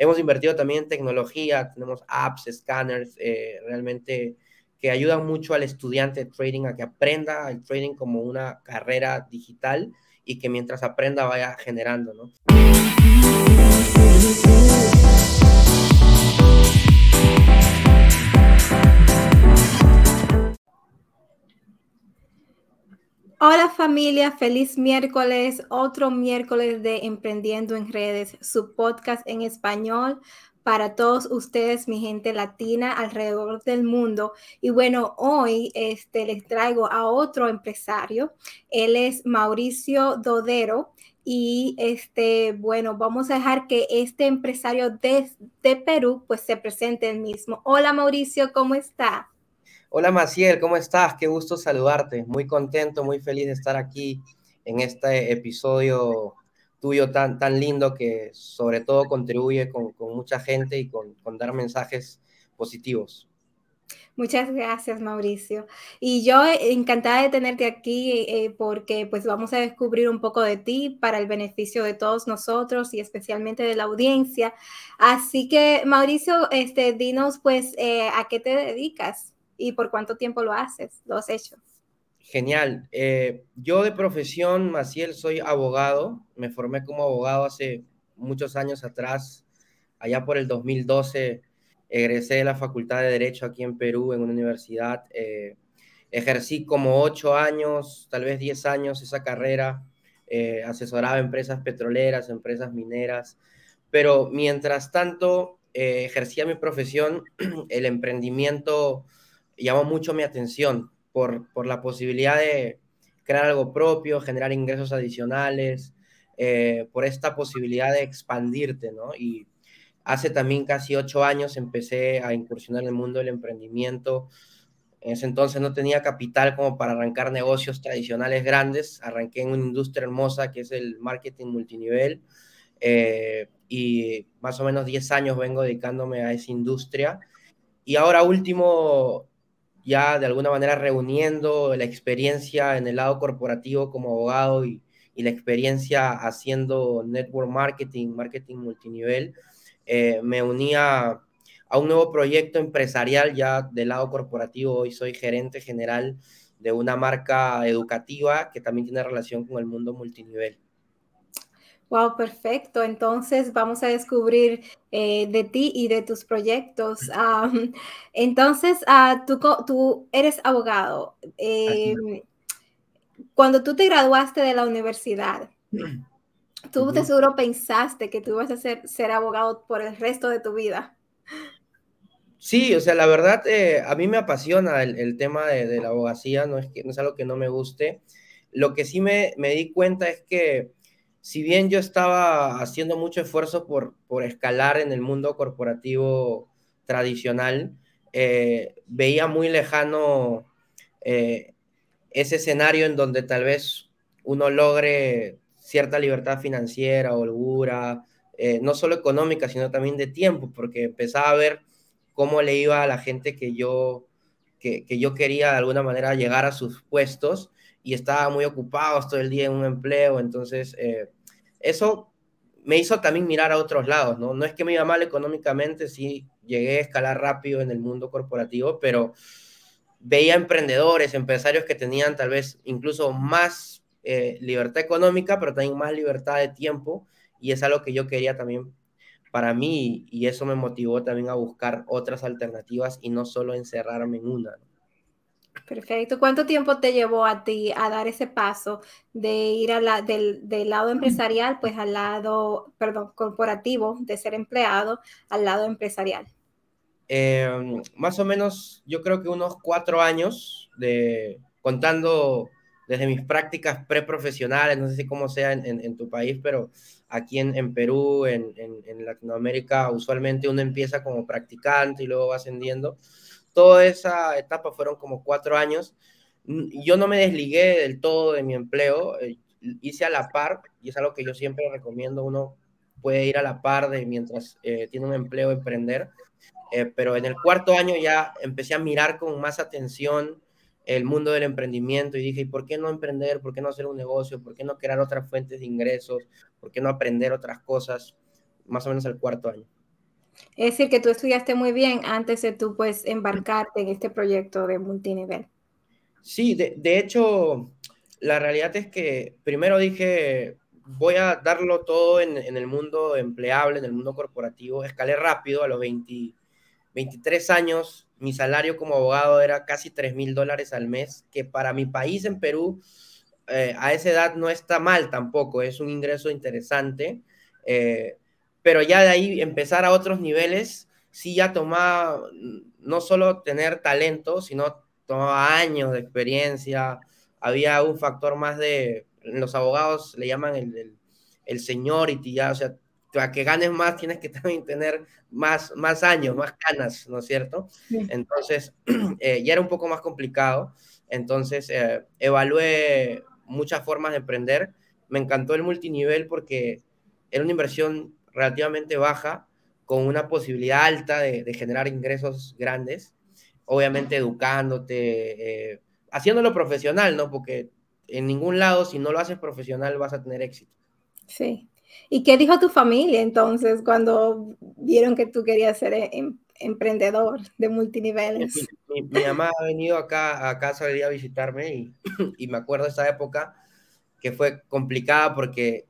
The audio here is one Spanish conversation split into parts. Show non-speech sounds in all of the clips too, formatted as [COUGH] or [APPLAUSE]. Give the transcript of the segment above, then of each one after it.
hemos invertido también en tecnología, tenemos apps, scanners, eh, realmente que ayudan mucho al estudiante de trading a que aprenda el trading como una carrera digital y que mientras aprenda vaya generando, ¿no? Hola familia, feliz miércoles, otro miércoles de Emprendiendo en Redes, su podcast en español para todos ustedes, mi gente latina alrededor del mundo. Y bueno, hoy este, les traigo a otro empresario. Él es Mauricio Dodero. Y este, bueno, vamos a dejar que este empresario de, de Perú pues se presente el mismo. Hola Mauricio, ¿cómo está? Hola Maciel, ¿cómo estás? Qué gusto saludarte. Muy contento, muy feliz de estar aquí en este episodio tuyo tan, tan lindo que sobre todo contribuye con, mucha gente y con, dar mensajes positivos. Muchas gracias, Mauricio. Y yo encantada de tenerte aquí eh, porque pues vamos a descubrir un poco de ti para el beneficio de todos nosotros y especialmente de la audiencia. Así que, Mauricio, este, dinos pues eh, a qué te dedicas y por cuánto tiempo lo haces, lo has hecho. Genial. Eh, yo de profesión, Maciel, soy abogado. Me formé como abogado hace muchos años atrás. Allá por el 2012 egresé de la Facultad de Derecho aquí en Perú, en una universidad. Eh, ejercí como ocho años, tal vez diez años esa carrera. Eh, asesoraba empresas petroleras, empresas mineras. Pero mientras tanto ejercía mi profesión, [CLEARS THROAT] el emprendimiento llamó mucho mi atención por, por la posibilidad de crear algo propio, generar ingresos adicionales, eh, por esta posibilidad de expandirte, ¿no? Y hace también casi ocho años empecé a incursionar en el mundo del emprendimiento. En ese entonces no tenía capital como para arrancar negocios tradicionales grandes. Arranqué en una industria hermosa que es el marketing multinivel. Eh, y más o menos 10 años vengo dedicándome a esa industria. Y ahora último, ya de alguna manera reuniendo la experiencia en el lado corporativo como abogado y, la experiencia haciendo network marketing, marketing multinivel, eh, me unía a un nuevo proyecto empresarial ya del lado corporativo. Hoy soy gerente general de una marca educativa que también tiene relación con el mundo multinivel. Wow, perfecto. Entonces vamos a descubrir eh, de ti y de tus proyectos. [LAUGHS] entonces, uh, tú, tú, eres abogado. Em, cuando tú te graduaste de la universidad, [CLEARS THROAT] tú de seguro pensaste que tú ibas a ser, ser abogado por el resto de tu vida. Sí, o sea, la verdad, eh, a mí me apasiona el, tema de, la abogacía, no es, que, no es algo que no me guste. Lo que sí me, me di cuenta es que si bien yo estaba haciendo mucho esfuerzo por, por escalar en el mundo corporativo tradicional, eh, veía muy lejano eh, ese escenario en donde tal vez uno logre cierta libertad financiera, holgura, eh, no solo económica, sino también de tiempo, porque empezaba a ver cómo le iba a la gente que yo, que, que yo quería de alguna manera llegar a sus puestos y estaba muy ocupado todo el día en un empleo, entonces eh, eso me hizo también mirar a otros lados, ¿no? No es que me iba mal económicamente, sí llegué a escalar rápido en el mundo corporativo, pero veía emprendedores, empresarios que tenían tal vez incluso más eh, libertad económica, pero también más libertad de tiempo, y es algo que yo quería también para mí, y eso me motivó también a buscar otras alternativas y no solo encerrarme en una. Perfecto. ¿Cuánto tiempo te llevó a ti a dar ese paso de ir a la, del, lado empresarial, pues al lado, perdón, corporativo, de ser empleado, al lado empresarial? Em, más o menos, yo creo que unos cuatro años de contando desde mis prácticas preprofesionales, no sé si cómo sea en, tu país, pero aquí en, Perú, en, en, Latinoamérica, usualmente uno empieza como practicante y luego va ascendiendo toda esa etapa fueron como cuatro años. Yo no me desligué del todo de mi empleo, eh, hice a la par, y es algo que yo siempre recomiendo, uno puede ir a la par de mientras eh, tiene un empleo, emprender, eh, pero en el cuarto año ya empecé a mirar con más atención el mundo del emprendimiento y dije, ¿y por qué no emprender? ¿Por qué no hacer un negocio? ¿Por qué no crear otras fuentes de ingresos? ¿Por qué no aprender otras cosas? Más o menos el cuarto año. Es decir, que tú estudiaste muy bien antes de tú pues embarcarte en este proyecto de multinivel. Sí, de, de hecho, la realidad es que primero dije, voy a darlo todo en, en, el mundo empleable, en el mundo corporativo. Escalé rápido a los 20, 23 años. Mi salario como abogado era casi 3 mil dólares al mes, que para mi país en Perú eh, a esa edad no está mal tampoco, es un ingreso interesante. Eh, pero ya de ahí empezar a otros niveles, sí ya tomaba no solo tener talento, sino tomaba años de experiencia, había un factor más de, los abogados le llaman el, el, el seniority, ya, o sea, para que ganes más tienes que [LAUGHS] también tener más, más años, más canas, ¿no es cierto? Sí. Entonces, [CLEARS THROAT] eh, ya era un poco más complicado. Entonces, eh, evalué muchas formas de emprender. Me encantó el multinivel porque era una inversión relativamente baja, con una posibilidad alta de, de generar ingresos grandes, obviamente educándote, eh, haciéndolo profesional, ¿no? Porque en ningún lado, si no lo haces profesional, vas a tener éxito. Sí. ¿Y qué dijo tu familia entonces cuando vieron que tú querías ser em emprendedor de multiniveles? Mi, mi, mi, mamá ha venido acá a casa a visitarme y, y me acuerdo de esa época que fue complicada porque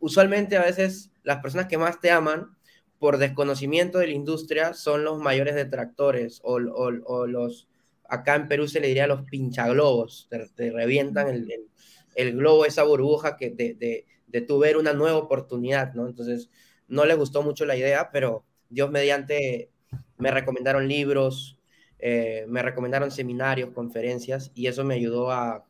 usualmente a veces las personas que más te aman por desconocimiento de la industria son los mayores detractores o, o, los, acá en Perú se le diría los pinchaglobos, te, te revientan el, el, el, globo, esa burbuja que de, de, de tu ver una nueva oportunidad, ¿no? Entonces, no les gustó mucho la idea, pero Dios mediante me recomendaron libros, eh, me recomendaron seminarios, conferencias, y eso me ayudó a,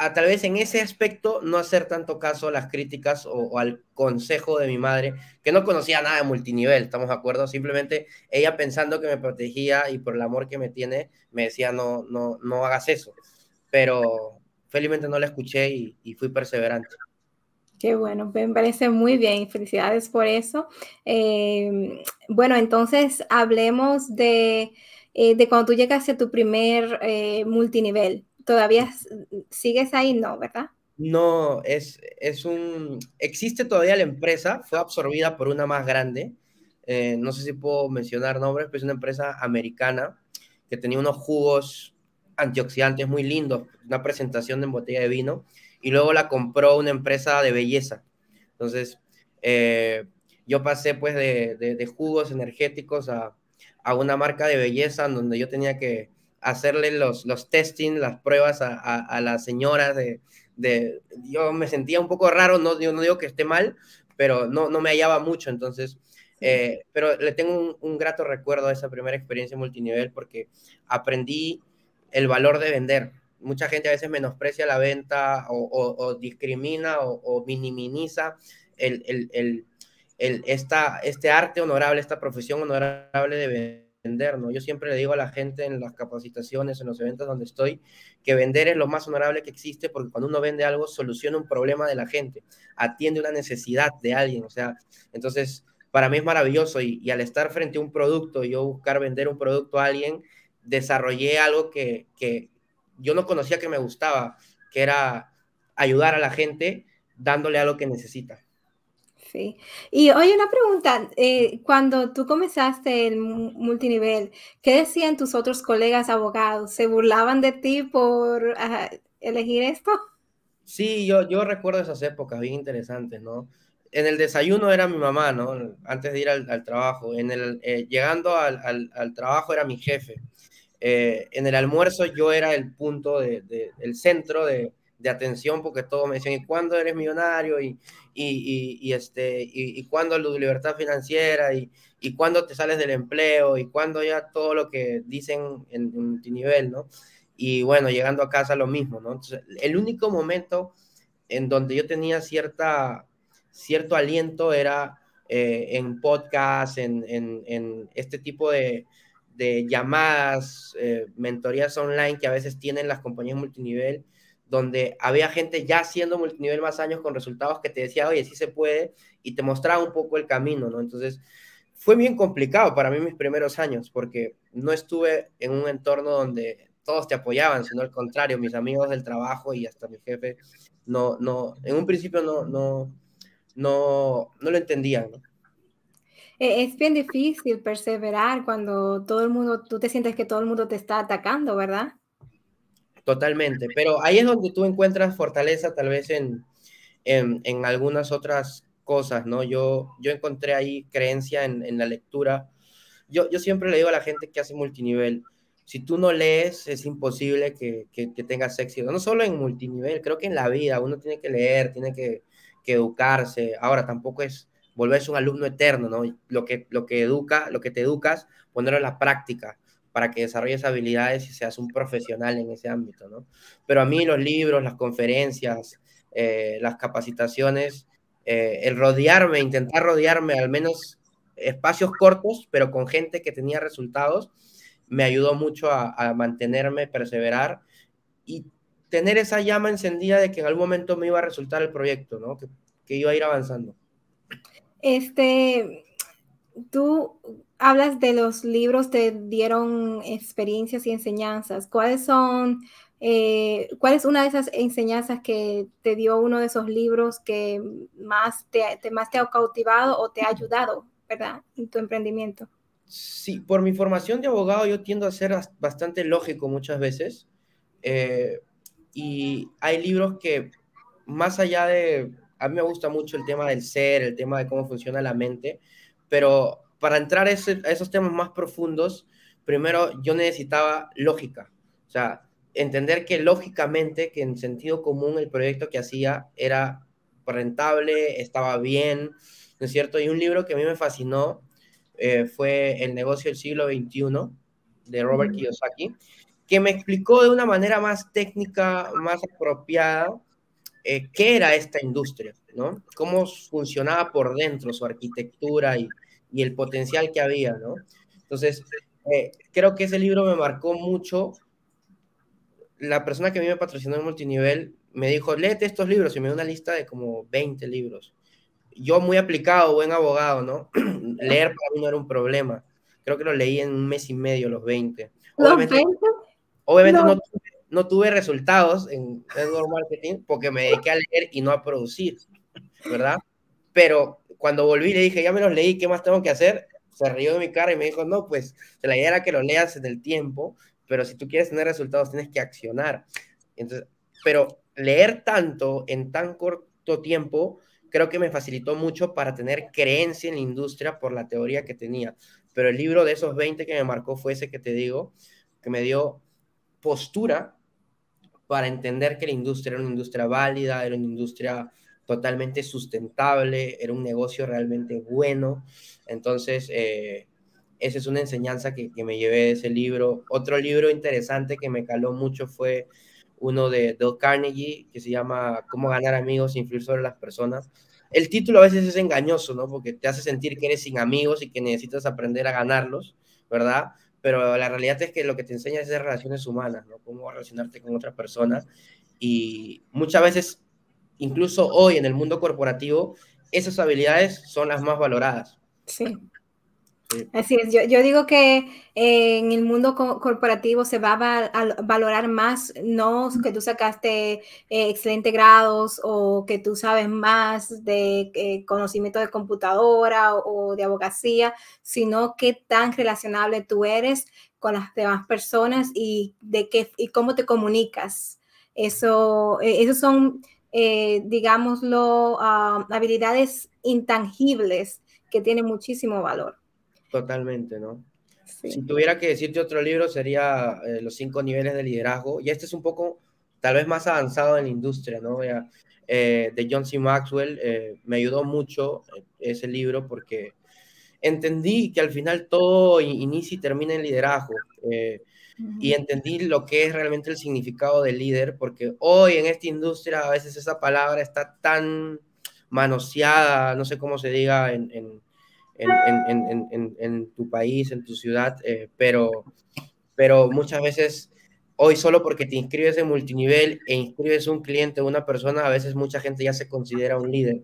a tal vez en ese aspecto no hacer tanto caso a las críticas o, o, al consejo de mi madre, que no conocía nada de multinivel, ¿estamos de acuerdo? Simplemente ella pensando que me protegía y por el amor que me tiene, me decía, no, no, no hagas eso. Pero felizmente no la escuché y, y fui perseverante. Qué bueno, me parece muy bien. Felicidades por eso. Eh, bueno, entonces hablemos de, eh, de, cuando tú llegaste a tu primer eh, multinivel todavía sigues ahí, ¿no? ¿Verdad? No, es, es un... Existe todavía la empresa, fue absorbida por una más grande. Eh, no sé si puedo mencionar nombres, pero es una empresa americana que tenía unos jugos antioxidantes muy lindos, una presentación en botella de vino, y luego la compró una empresa de belleza. Entonces, eh, yo pasé pues de, de, de jugos energéticos a, a, una marca de belleza donde yo tenía que hacerle los, los testing, las pruebas a, a, a las señoras de, de, yo me sentía un poco raro, no, yo no digo que esté mal, pero no, no me hallaba mucho, entonces, eh, pero le tengo un, un, grato recuerdo a esa primera experiencia multinivel porque aprendí el valor de vender. Mucha gente a veces menosprecia la venta o, o, o discrimina o, minimiza el, el, el, el, esta, este arte honorable, esta profesión honorable de vender vender, ¿no? Yo siempre le digo a la gente en las capacitaciones, en los eventos donde estoy, que vender es lo más honorable que existe porque cuando uno vende algo soluciona un problema de la gente, atiende una necesidad de alguien, o sea, entonces para mí es maravilloso y, al estar frente a un producto, yo buscar vender un producto a alguien, desarrollé algo que, que yo no conocía que me gustaba, que era ayudar a la gente dándole algo que necesita. Sí. Y oye, una pregunta, eh, cuando tú comenzaste el multinivel, ¿qué decían tus otros colegas abogados? ¿Se burlaban de ti por uh, elegir esto? Sí, yo, yo recuerdo esas épocas bien interesantes, ¿no? En el desayuno era mi mamá, ¿no? Antes de ir al, trabajo. En el, eh, llegando al, al, al, trabajo era mi jefe. Eh, en el almuerzo yo era el punto, de, de, el centro de, de atención porque todos me decían, ¿y cuándo eres millonario? ¿Y, y, y, y este, y, cuándo la libertad financiera? ¿Y, ¿Y cuándo te sales del empleo? ¿Y cuándo ya todo lo que dicen en, multinivel, no? Y bueno, llegando a casa lo mismo, ¿no? El único momento en donde yo tenía cierta, cierto aliento era eh, en podcast, en, en, este tipo de, de llamadas, eh, mentorías online que a veces tienen las compañías multinivel, donde había gente ya haciendo multinivel más años con resultados que te decía, oye, sí se puede, y te mostraba un poco el camino, ¿no? Entonces, fue bien complicado para mí mis primeros años, porque no estuve en un entorno donde todos te apoyaban, sino al contrario, mis amigos del trabajo y hasta mi jefe, no, no, en un principio no, no, no, no lo entendían, ¿no? E, es bien difícil perseverar cuando todo el mundo, tú te sientes que todo el mundo te está atacando, ¿verdad? Totalmente, pero ahí es donde tú encuentras fortaleza tal vez en, en, en algunas otras cosas, ¿no? Yo, yo encontré ahí creencia en, en la lectura. Yo, yo siempre le digo a la gente que hace multinivel, si tú no lees, es imposible que, que, que, tengas éxito. No solo en multinivel, creo que en la vida uno tiene que leer, tiene que, que educarse. Ahora, tampoco es volverse un alumno eterno, ¿no? Lo que, lo que educa, lo que te educas, ponerlo en la práctica para que desarrolles habilidades y seas un profesional en ese ámbito, ¿no? Pero a mí los libros, las conferencias, eh, las capacitaciones, eh, el rodearme, intentar rodearme al menos espacios cortos, pero con gente que tenía resultados, me ayudó mucho a, a mantenerme, perseverar y tener esa llama encendida de que en algún momento me iba a resultar el proyecto, ¿no? Que, que iba a ir avanzando. Este, tú hablas de los libros te dieron experiencias y enseñanzas. ¿Cuáles son, eh, cuál es una de esas enseñanzas que te dio uno de esos libros que más te, más te ha cautivado o te ha ayudado, ¿verdad? En tu emprendimiento. Sí, por mi formación de abogado yo tiendo a ser bastante lógico muchas veces. Eh, y hay libros que más allá de, a mí me gusta mucho el tema del ser, el tema de cómo funciona la mente, pero para entrar a, ese, a esos temas más profundos, primero yo necesitaba lógica, o sea, entender que lógicamente, que en sentido común el proyecto que hacía era rentable, estaba bien, ¿no es cierto? Y un libro que a mí me fascinó eh, fue El negocio del siglo XXI de Robert Kiyosaki, que me explicó de una manera más técnica, más apropiada, eh, qué era esta industria, ¿no? Cómo funcionaba por dentro su arquitectura y, y el potencial que había, ¿no? Entonces, eh, creo que ese libro me marcó mucho. La persona que a mí me patrocinó en multinivel me dijo, léete estos libros y me dio una lista de como 20 libros. Yo muy aplicado, buen abogado, ¿no? [CLEARS THROAT] Leer para mí no era un problema. Creo que lo leí en un mes y medio, los 20. Obviamente, ¿Los 20? obviamente no. no, no tuve resultados en network marketing porque me dediqué a leer y no a producir, ¿verdad? Pero cuando volví le dije, ya me los leí, ¿qué más tengo que hacer? Se rió de mi cara y me dijo, no, pues la idea era que lo leas en el tiempo, pero si tú quieres tener resultados tienes que accionar. Entonces, pero leer tanto en tan corto tiempo creo que me facilitó mucho para tener creencia en la industria por la teoría que tenía. Pero el libro de esos 20 que me marcó fue ese que te digo, que me dio postura para entender que la industria era una industria válida, era una industria totalmente sustentable, era un negocio realmente bueno. Entonces, eh, esa es una enseñanza que, que, me llevé de ese libro. Otro libro interesante que me caló mucho fue uno de Dale Carnegie, que se llama Cómo ganar amigos e influir sobre las personas. El título a veces es engañoso, ¿no? Porque te hace sentir que eres sin amigos y que necesitas aprender a ganarlos, ¿verdad? Pero la realidad es que lo que te enseña es de relaciones humanas, ¿no? Cómo relacionarte con otras personas. Y muchas veces incluso hoy en el mundo corporativo, esas habilidades son las más valoradas. Sí. sí. Así es, yo, yo digo que eh, en el mundo co corporativo se va a, a, valorar más, no que tú sacaste eh, excelentes grados o que tú sabes más de eh, conocimiento de computadora o, o, de abogacía, sino qué tan relacionable tú eres con las demás personas y de qué y cómo te comunicas. Eso, eh, esos son eh, digámoslo, uh, habilidades intangibles que tienen muchísimo valor. Totalmente, ¿no? Sí. Si tuviera que decirte otro libro sería eh, Los cinco niveles de liderazgo, y este es un poco tal vez más avanzado en la industria, ¿no? Ya, eh, de John C. Maxwell, eh, me ayudó mucho ese libro porque entendí que al final todo inicia y termina en liderazgo. Eh, y entendí lo que es realmente el significado de líder, porque hoy en esta industria a veces esa palabra está tan manoseada, no sé cómo se diga en, en, en, en, en tu país, en tu ciudad, eh, pero, pero muchas veces hoy solo porque te inscribes en multinivel e inscribes un cliente, una persona, a veces mucha gente ya se considera un líder.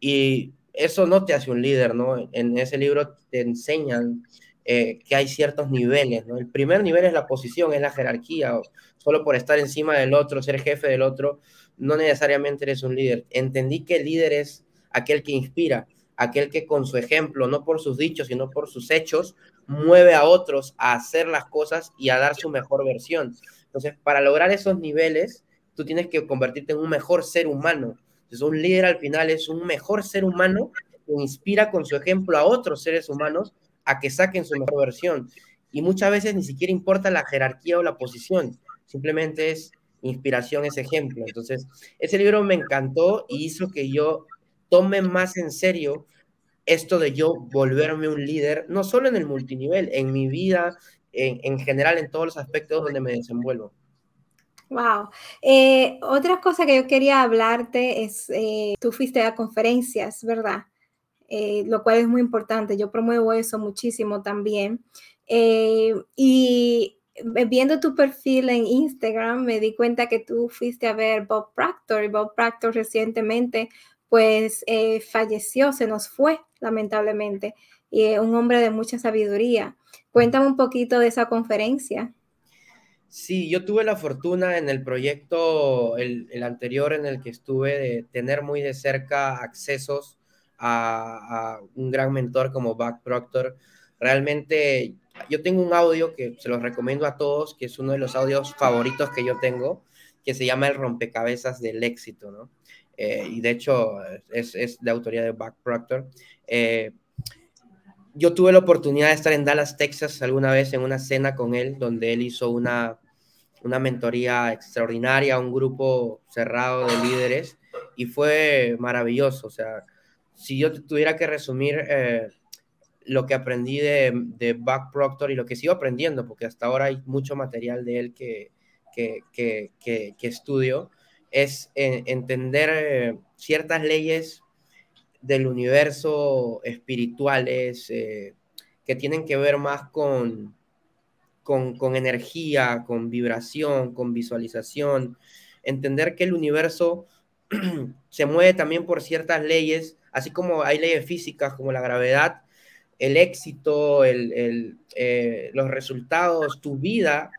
Y eso no te hace un líder, ¿no? En ese libro te enseñan eh, que hay ciertos niveles. El primer nivel es la posición, es la jerarquía, o solo por estar encima del otro, ser jefe del otro, no necesariamente eres un líder. Entendí que el líder es aquel que inspira, aquel que con su ejemplo, no por sus dichos, sino por sus hechos, mueve a otros a hacer las cosas y a dar su mejor versión. Entonces, para lograr esos niveles, tú tienes que convertirte en un mejor ser humano. Entonces, un líder al final es un mejor ser humano que inspira con su ejemplo a otros seres humanos a que saquen su mejor versión. Y muchas veces ni siquiera importa la jerarquía o la posición, simplemente es inspiración, ese ejemplo. Entonces, ese libro me encantó y hizo que yo tome más en serio esto de yo volverme un líder, no solo en el multinivel, en mi vida, en, general, en todos los aspectos donde me desenvuelvo. Wow. Eh, otra cosa que yo quería hablarte es, eh, tú fuiste a conferencias, ¿verdad? Eh, lo cual es muy importante. Yo promuevo eso muchísimo también. y viendo tu perfil en Instagram, me di cuenta que tú fuiste a ver Bob Proctor y Bob Proctor recientemente pues eh, falleció, se nos fue, lamentablemente, y es un hombre de mucha sabiduría. Cuéntame un poquito de esa conferencia. Sí, yo tuve la fortuna en el proyecto, el, anterior en el que estuve, de tener muy de cerca accesos a, a un gran mentor como Buck Proctor. Realmente yo tengo un audio que se los recomiendo a todos, que es uno de los audios favoritos que yo tengo, que se llama El rompecabezas del éxito, ¿no? Eh, y de hecho es, es, de autoría de Buck Proctor. Eh, yo tuve la oportunidad de estar en Dallas, Texas, alguna vez en una cena con él, donde él hizo una, una mentoría extraordinaria, un grupo cerrado de líderes, y fue maravilloso. O sea, si yo tuviera que resumir eh, lo que aprendí de, de Buck Proctor y lo que sigo aprendiendo, porque hasta ahora hay mucho material de él que, que, que, que estudio, es entender eh, ciertas leyes del universo espirituales eh, que tienen que ver más con, con, energía, con vibración, con visualización. Entender que el universo [CLEARS THROAT] se mueve también por ciertas leyes, así como hay leyes físicas como la gravedad, el éxito, eh, los resultados, tu vida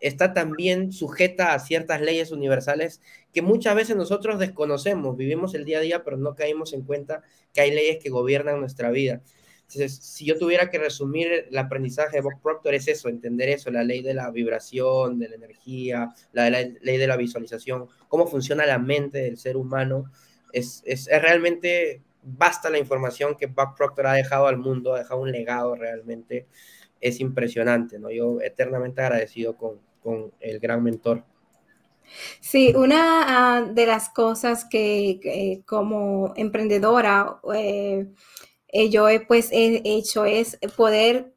está también sujeta a ciertas leyes universales que muchas veces nosotros desconocemos, vivimos el día a día, pero no caímos en cuenta que hay leyes que gobiernan nuestra vida. Entonces, si yo tuviera que resumir el aprendizaje de Bob Proctor, es eso, entender eso, la ley de la vibración, de la energía, la, ley de la visualización, cómo funciona la mente del ser humano. Es, es, es realmente basta la información que Bob Proctor ha dejado al mundo, ha dejado un legado realmente. Es impresionante, ¿no? Yo eternamente agradecido con, con el gran mentor. Sí, una ah, de las cosas que como emprendedora eh, eh, yo he, pues, he hecho es poder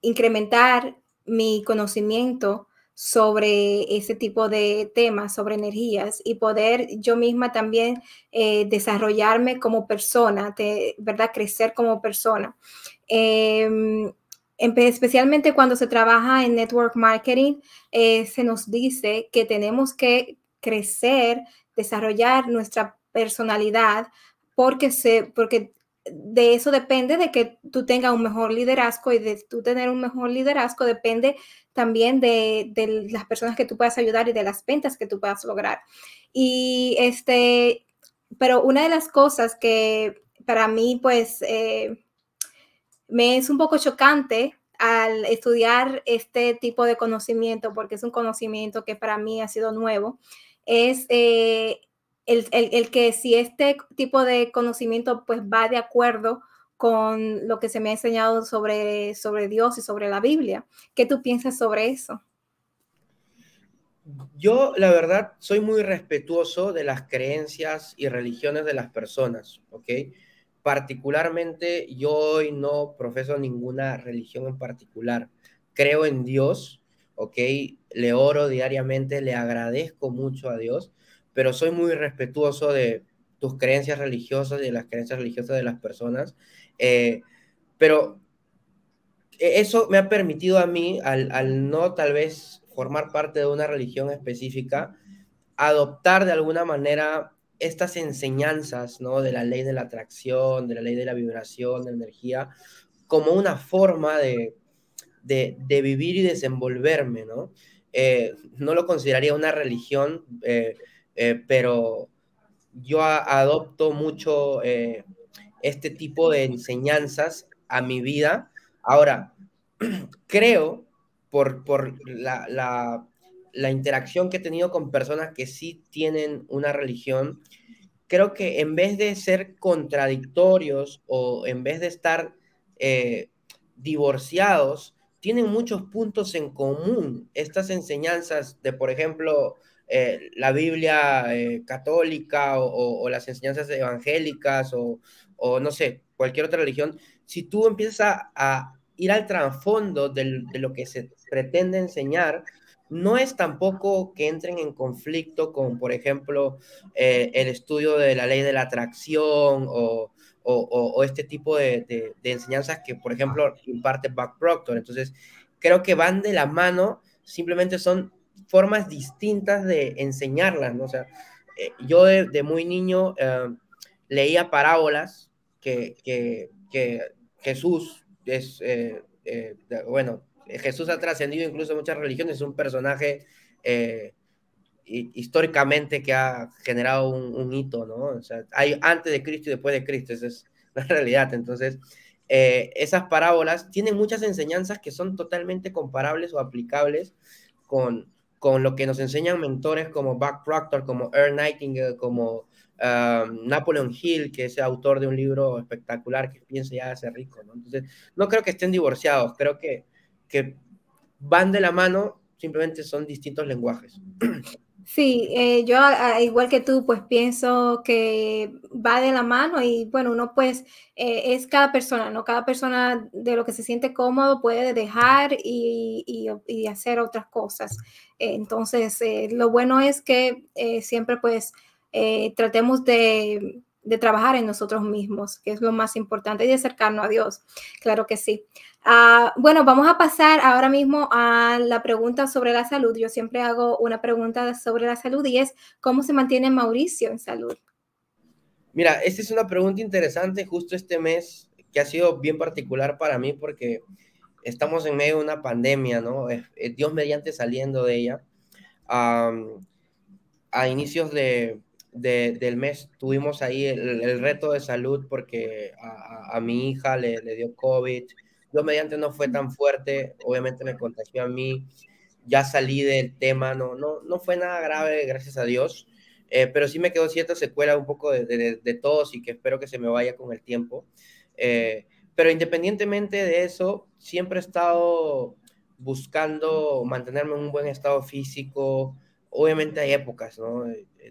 incrementar mi conocimiento sobre ese tipo de temas, sobre energías y poder yo misma también eh, desarrollarme como persona, ¿verdad? Crecer como persona. Em, especialmente cuando se trabaja en network marketing, eh, se nos dice que tenemos que crecer, desarrollar nuestra personalidad, porque, se, porque de eso depende de que tú tengas un mejor liderazgo y de tú tener un mejor liderazgo depende también de, las personas que tú puedas ayudar y de las ventas que tú puedas lograr. Y este, pero una de las cosas que para mí, pues, eh, me es un poco chocante al estudiar este tipo de conocimiento, porque es un conocimiento que para mí ha sido nuevo, es eh, el, que si este tipo de conocimiento pues va de acuerdo con lo que se me ha enseñado sobre, sobre Dios y sobre la Biblia. ¿Qué tú piensas sobre eso? Yo, la verdad, soy muy respetuoso de las creencias y religiones de las personas, ¿ok? particularmente yo hoy no profeso ninguna religión en particular. Creo en Dios, ¿ok? Le oro diariamente, le agradezco mucho a Dios, pero soy muy respetuoso de tus creencias religiosas y de las creencias religiosas de las personas. Eh, pero eso me ha permitido a mí, al, al no tal vez formar parte de una religión específica, adoptar de alguna manera estas enseñanzas, ¿no? De la ley de la atracción, de la ley de la vibración, de energía, como una forma de, vivir y desenvolverme, ¿no? Eh, no lo consideraría una religión, eh, eh, pero yo adopto mucho este tipo de enseñanzas a mi vida. Ahora, [CLEARS THROAT] creo, por, por la, la, la interacción que he tenido con personas que sí tienen una religión, creo que en vez de ser contradictorios o en vez de estar eh, divorciados, tienen muchos puntos en común. Estas enseñanzas de, por ejemplo, eh, la Biblia eh, católica o, las enseñanzas evangélicas o, no sé, cualquier otra religión, si tú empiezas a, ir al trasfondo de lo que se pretende enseñar, no es tampoco que entren en conflicto con, por ejemplo, eh, el estudio de la ley de la atracción o, este tipo de, enseñanzas que, por ejemplo, imparte Buck Proctor. Entonces, creo que van de la mano, simplemente son formas distintas de enseñarlas, ¿no? O sea, eh, yo de, muy niño eh, leía parábolas que, Jesús es, bueno, Jesús ha trascendido incluso muchas religiones, es un personaje eh, históricamente que ha generado un, hito, ¿no? O sea, hay antes de Cristo y después de Cristo, esa es [LAUGHS] la realidad. Entonces, eh, esas parábolas tienen muchas enseñanzas que son totalmente comparables o aplicables con, con lo que nos enseñan mentores como Buck Proctor, como Earl Nightingale, como um, Napoleon Hill, que es autor de un libro espectacular que piensa ya hace rico, ¿no? Entonces, no creo que estén divorciados, creo que que van de la mano, simplemente son distintos lenguajes. [CLEARS THROAT] Sí, eh, yo igual que tú, pues pienso que va de la mano y bueno, uno pues eh, es cada persona, ¿no? Cada persona de lo que se siente cómodo puede dejar y, y, hacer otras cosas. entonces, eh, lo bueno es que siempre pues tratemos de de trabajar en nosotros mismos, que es lo más importante, y de acercarnos a Dios. Claro que sí. Ah, bueno, vamos a pasar ahora mismo a la pregunta sobre la salud. Yo siempre hago una pregunta sobre la salud y es, ¿cómo se mantiene Mauricio en salud? Mira, esta es una pregunta interesante justo este mes, que ha sido bien particular para mí porque estamos en medio de una pandemia, ¿no? Dios mediante saliendo de ella. a inicios de, del mes tuvimos ahí el, reto de salud porque a, mi hija le, dio COVID. Yo mediante no fue tan fuerte, obviamente me contagió a mí, ya salí del tema, no, no, no fue nada grave, gracias a Dios, eh, pero sí me quedó cierta secuela un poco de, de, tos y que espero que se me vaya con el tiempo. Eh, pero independientemente de eso, siempre he estado buscando mantenerme en un buen estado físico. Obviamente hay épocas, ¿no?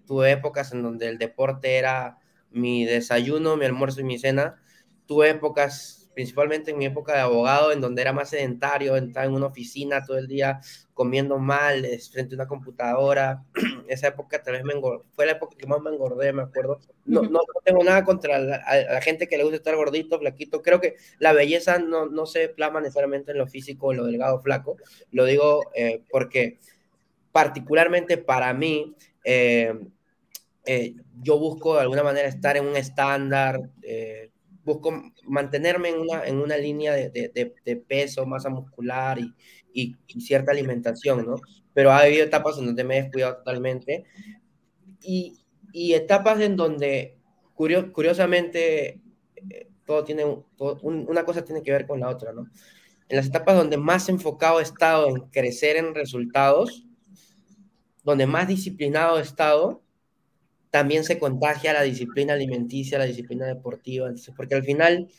tuve épocas en donde el deporte era mi desayuno, mi almuerzo y mi cena. Tuve épocas, principalmente en mi época de abogado, en donde era más sedentario, estaba en una oficina todo el día comiendo mal, frente a una computadora. [CLEARS THROAT] Esa época tal vez me fue la época que más me engordé, me acuerdo. No, no, tengo nada contra la, gente que le gusta estar gordito, flaquito. Creo que la belleza no, no se plasma necesariamente en lo físico, en lo delgado, flaco. Lo digo eh, porque particularmente para mí, eh, eh, yo busco de alguna manera estar en un estándar, eh, busco mantenerme en una, en una línea de, de, peso, masa muscular y, y, cierta alimentación, ¿no? Pero ha habido etapas en donde me he descuidado totalmente y, y etapas en donde, curiosamente, todo tiene, una cosa tiene que ver con la otra, ¿no? En las etapas donde más enfocado he estado en crecer en resultados, donde más disciplinado he estado, también se contagia la disciplina alimenticia, la disciplina deportiva, porque al final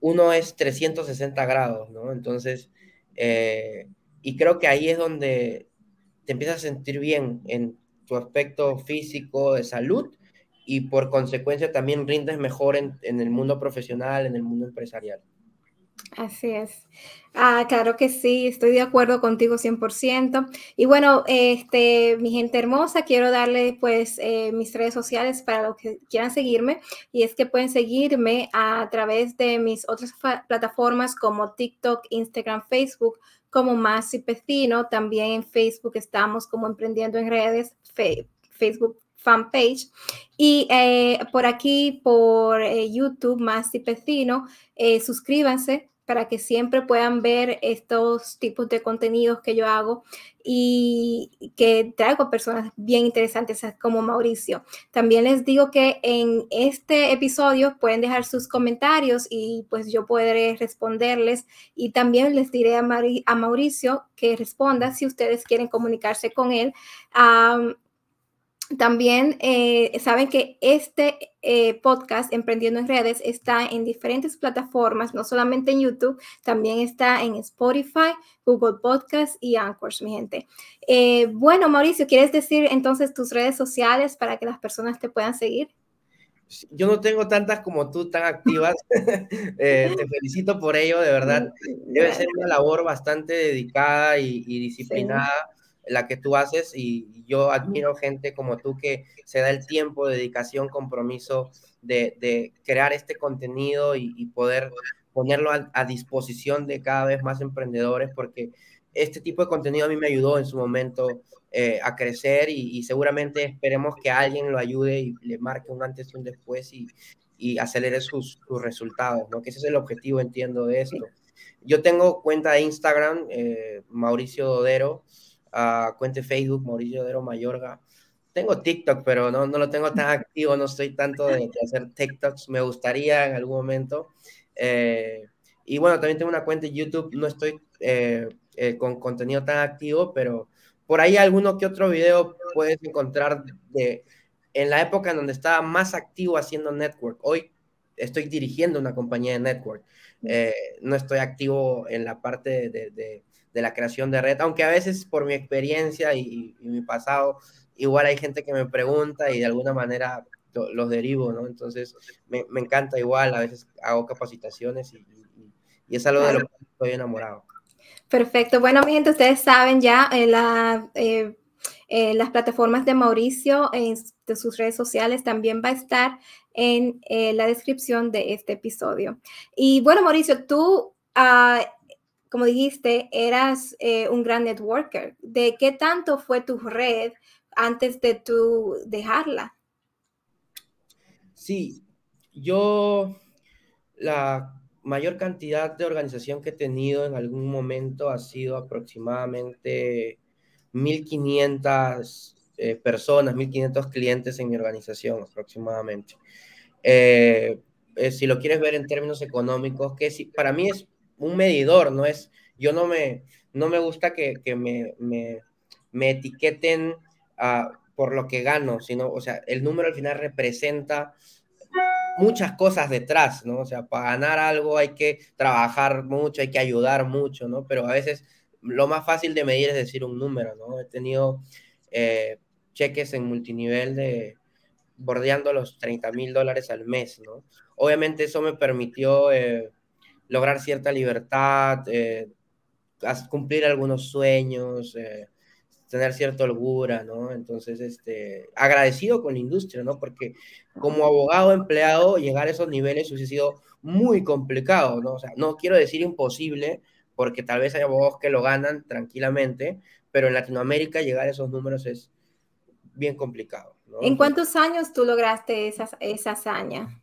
uno es 360 grados, ¿no? Entonces, eh, y creo que ahí es donde te empiezas a sentir bien en tu aspecto físico, de salud, y por consecuencia también rindes mejor en el mundo profesional, en el mundo empresarial. Así es. Ah, claro que sí, estoy de acuerdo contigo 100%. Y bueno, este, mi gente hermosa, quiero darle pues eh, mis redes sociales para los que quieran seguirme. Y es que pueden seguirme a través de mis otras plataformas como TikTok, Instagram, Facebook, como Masi Pecino. También en Facebook estamos como Emprendiendo en Redes, Facebook fanpage. Y eh, por aquí, por eh, YouTube, Masi Pecino, suscríbanse para que siempre puedan ver estos tipos de contenidos que yo hago y que traigo personas bien interesantes como Mauricio. También les digo que en este episodio pueden dejar sus comentarios y pues yo podré responderles y también les diré a, Mauricio que responda si ustedes quieren comunicarse con él. También eh, saben que este eh, podcast, Emprendiendo en Redes, está en diferentes plataformas, no solamente en YouTube, también está en Spotify, Google Podcast y Anchors, mi gente. Eh, bueno, Mauricio, ¿quieres decir entonces tus redes sociales para que las personas te puedan seguir? Yo no tengo tantas como tú, tan activas. [LAUGHS] [LAUGHS] te felicito por ello, de verdad. Debe ser una labor bastante dedicada y, disciplinada la que tú haces y yo admiro gente como tú que se da el tiempo, dedicación, compromiso de, crear este contenido y, poder ponerlo a, disposición de cada vez más emprendedores porque este tipo de contenido a mí me ayudó en su momento eh, a crecer y, seguramente esperemos que alguien lo ayude y le marque un antes y un después y, acelere sus, resultados, ¿no? Que ese es el objetivo, entiendo, de esto. Yo tengo cuenta de Instagram, eh, Mauricio Dodero, uh, cuente Facebook, Mauricio Dero Mayorga. Tengo TikTok, pero no, no lo tengo tan activo, no estoy tanto de, hacer TikToks, me gustaría en algún momento. Eh, y bueno, también tengo una cuenta en YouTube, no estoy eh, eh, con contenido tan activo, pero por ahí alguno que otro video puedes encontrar de en la época en donde estaba más activo haciendo network. Hoy estoy dirigiendo una compañía de network. no estoy activo en la parte de, de la creación de red, aunque a veces por mi experiencia y, mi pasado, igual hay gente que me pregunta y de alguna manera los derivo, ¿no? Entonces, me, encanta igual, a veces hago capacitaciones y, es algo de lo que estoy enamorado. Perfecto. Bueno, mi gente, ustedes saben ya en la, eh, las plataformas de Mauricio, en, de sus redes sociales, también va a estar en eh, la descripción de este episodio. Y bueno, Mauricio, tú uh, como dijiste, eras eh, un gran networker. ¿De qué tanto fue tu red antes de tú dejarla? Sí, yo la mayor cantidad de organización que he tenido en algún momento ha sido aproximadamente 1.500 eh, personas, 1.500 clientes en mi organización aproximadamente. Eh, si lo quieres ver en términos económicos, que para mí es un medidor, no es, yo no me, no me gusta que, me, me, etiqueten uh, por lo que gano, sino, o sea, el número al final representa muchas cosas detrás, ¿no? O sea, para ganar algo hay que trabajar mucho, hay que ayudar mucho, ¿no? Pero a veces lo más fácil de medir es decir un número, ¿no? He tenido eh, cheques en multinivel de bordeando los 30 mil dólares al mes, ¿no? Obviamente eso me permitió eh, lograr cierta libertad, eh, cumplir algunos sueños, eh, tener cierta holgura, ¿no? Entonces, este, agradecido con la industria, ¿no? Porque como abogado empleado, llegar a esos niveles hubiese sido muy complicado, ¿no? O sea, no quiero decir imposible, porque tal vez hay abogados que lo ganan tranquilamente, pero en Latinoamérica llegar a esos números es bien complicado. ¿En cuántos años tú lograste esa, esa hazaña?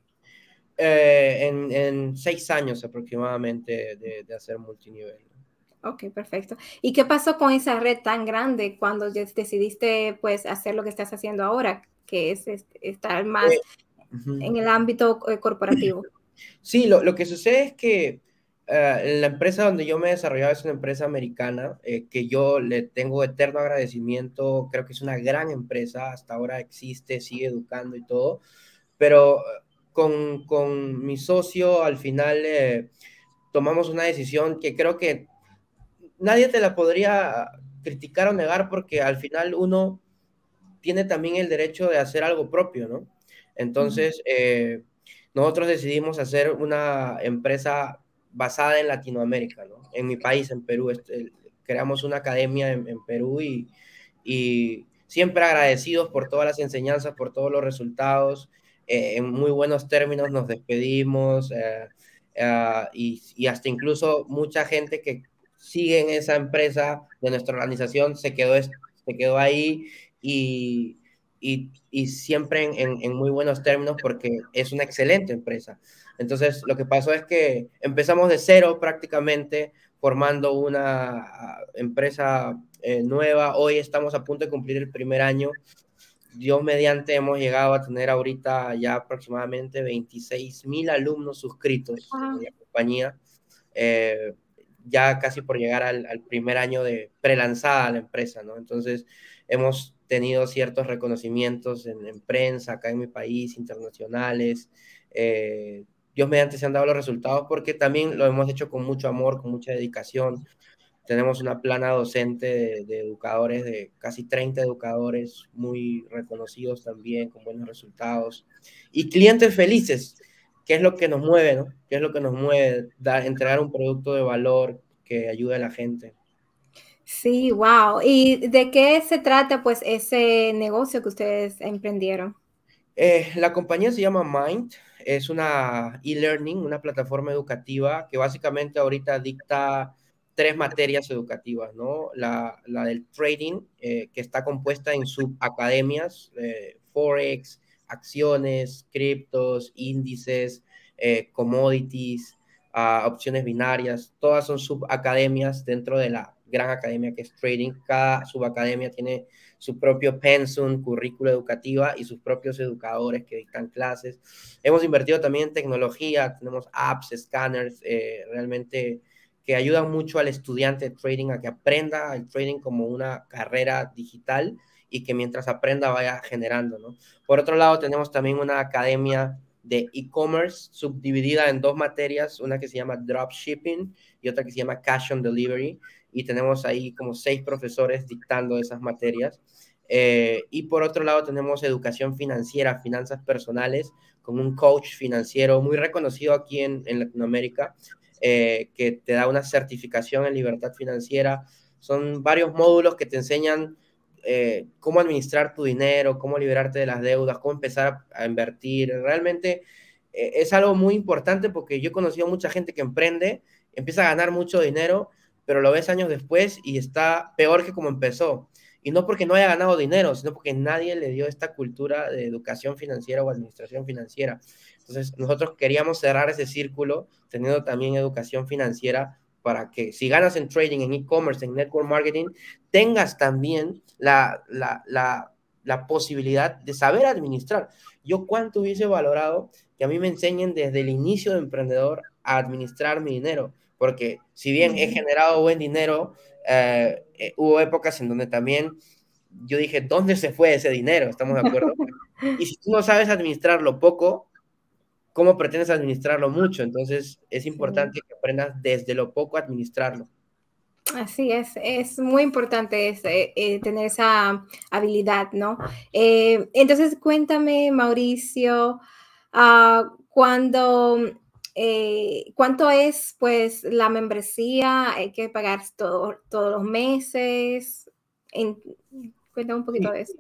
Eh, en, seis años aproximadamente de, hacer multinivel. Ok, perfecto. ¿Y qué pasó con esa red tan grande cuando decidiste pues hacer lo que estás haciendo ahora, que es estar más eh, en el ámbito eh, corporativo? [CLEARS THROAT] Sí, lo, que sucede es que la empresa donde yo me he desarrollado es una empresa americana que yo le tengo eterno agradecimiento, creo que es una gran empresa, hasta ahora existe, sigue educando y todo, pero con, con mi socio al final eh, tomamos una decisión que creo que nadie te la podría criticar o negar porque al final uno tiene también el derecho de hacer algo propio, ¿no? Entonces, eh, nosotros decidimos hacer una empresa basada en Latinoamérica, ¿no? En mi país, en Perú, este, creamos una academia en, en Perú y, y, siempre agradecidos por todas las enseñanzas, por todos los resultados eh, en muy buenos términos nos despedimos eh, ah, y, hasta incluso mucha gente que sigue en esa empresa de nuestra organización se quedó, se quedó ahí y, y, siempre en, en, muy buenos términos porque es una excelente empresa. Entonces, lo que pasó es que empezamos de cero prácticamente, formando una ah, empresa eh, nueva. Hoy estamos a punto de cumplir el primer año. Dios mediante hemos llegado a tener ahorita ya aproximadamente 26 mil alumnos suscritos en la compañía. Eh, ya casi por llegar al, primer año de prelanzada la empresa, ¿no? Entonces, hemos tenido ciertos reconocimientos en, prensa, acá en mi país, internacionales. Eh, Dios mediante se han dado los resultados porque también lo hemos hecho con mucho amor, con mucha dedicación. Tenemos una plana docente de, educadores, de casi 30 educadores muy reconocidos también, con buenos resultados. Y clientes felices, que es lo que nos mueve, ¿no? ¿Qué es lo que nos mueve? Dar, entregar un producto de valor que ayude a la gente. Sí, wow. ¿Y de qué se trata pues ese negocio que ustedes emprendieron? Eh, la compañía se llama Mind, es una e-learning, una plataforma educativa que básicamente ahorita dicta tres materias educativas, ¿no? La, la del trading, eh, que está compuesta en subacademias, eh, Forex, acciones, criptos, índices, eh, commodities, uh, opciones binarias, todas son subacademias dentro de la gran academia que es trading. Cada subacademia tiene su propio pensum, currículo educativa y sus propios educadores que dictan clases. Hemos invertido también en tecnología, tenemos apps, scanners, eh, realmente que ayudan mucho al estudiante de trading a que aprenda el trading como una carrera digital y que mientras aprenda vaya generando, ¿no? Por otro lado, tenemos también una academia de e-commerce subdividida en dos materias, una que se llama dropshipping y otra que se llama cash on delivery, y tenemos ahí como seis profesores dictando esas materias. Eh, y por otro lado tenemos educación financiera, finanzas personales, con un coach financiero muy reconocido aquí en, en Latinoamérica, eh, que te da una certificación en libertad financiera. Son varios módulos que te enseñan eh, cómo administrar tu dinero, cómo liberarte de las deudas, cómo empezar a, invertir. Realmente eh, es algo muy importante porque yo he conocido mucha gente que emprende, empieza a ganar mucho dinero, pero lo ves años después y está peor que como empezó. Y no porque no haya ganado dinero, sino porque nadie le dio esta cultura de educación financiera o administración financiera. Entonces, nosotros queríamos cerrar ese círculo teniendo también educación financiera para que si ganas en trading, en e-commerce, en network marketing, tengas también la, la, posibilidad de saber administrar. Yo cuánto hubiese valorado que a mí me enseñen desde el inicio de emprendedor a administrar mi dinero, porque si bien he generado buen dinero, eh, eh, hubo épocas en donde también yo dije, ¿dónde se fue ese dinero? ¿Estamos de acuerdo? [LAUGHS] y si tú no sabes administrarlo poco, ¿cómo pretendes administrarlo mucho? Entonces es importante que aprendas desde lo poco a administrarlo. Así es, es muy importante eh, eh, tener esa habilidad, ¿no? Eh, entonces, cuéntame, Mauricio, uh, cuando, ¿cuánto es pues la membresía? ¿Hay que pagar todo, todos los meses? cuéntame un poquito de eso.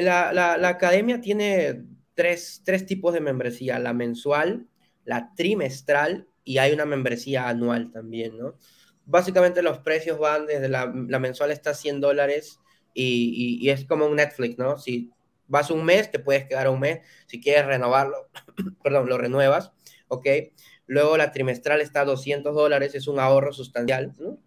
La, la, la, academia tiene tres, tres tipos de membresía, la mensual, la trimestral y hay una membresía anual también, ¿no? Básicamente los precios van desde la, la mensual está a 100 dólares y, y, es como un Netflix, ¿no? Si vas un mes, te puedes quedar un mes. Si quieres renovarlo, [CLEARS THROAT] perdón, lo renuevas, ¿ok? Luego la trimestral está a 200 dólares, es un ahorro sustancial, ¿no?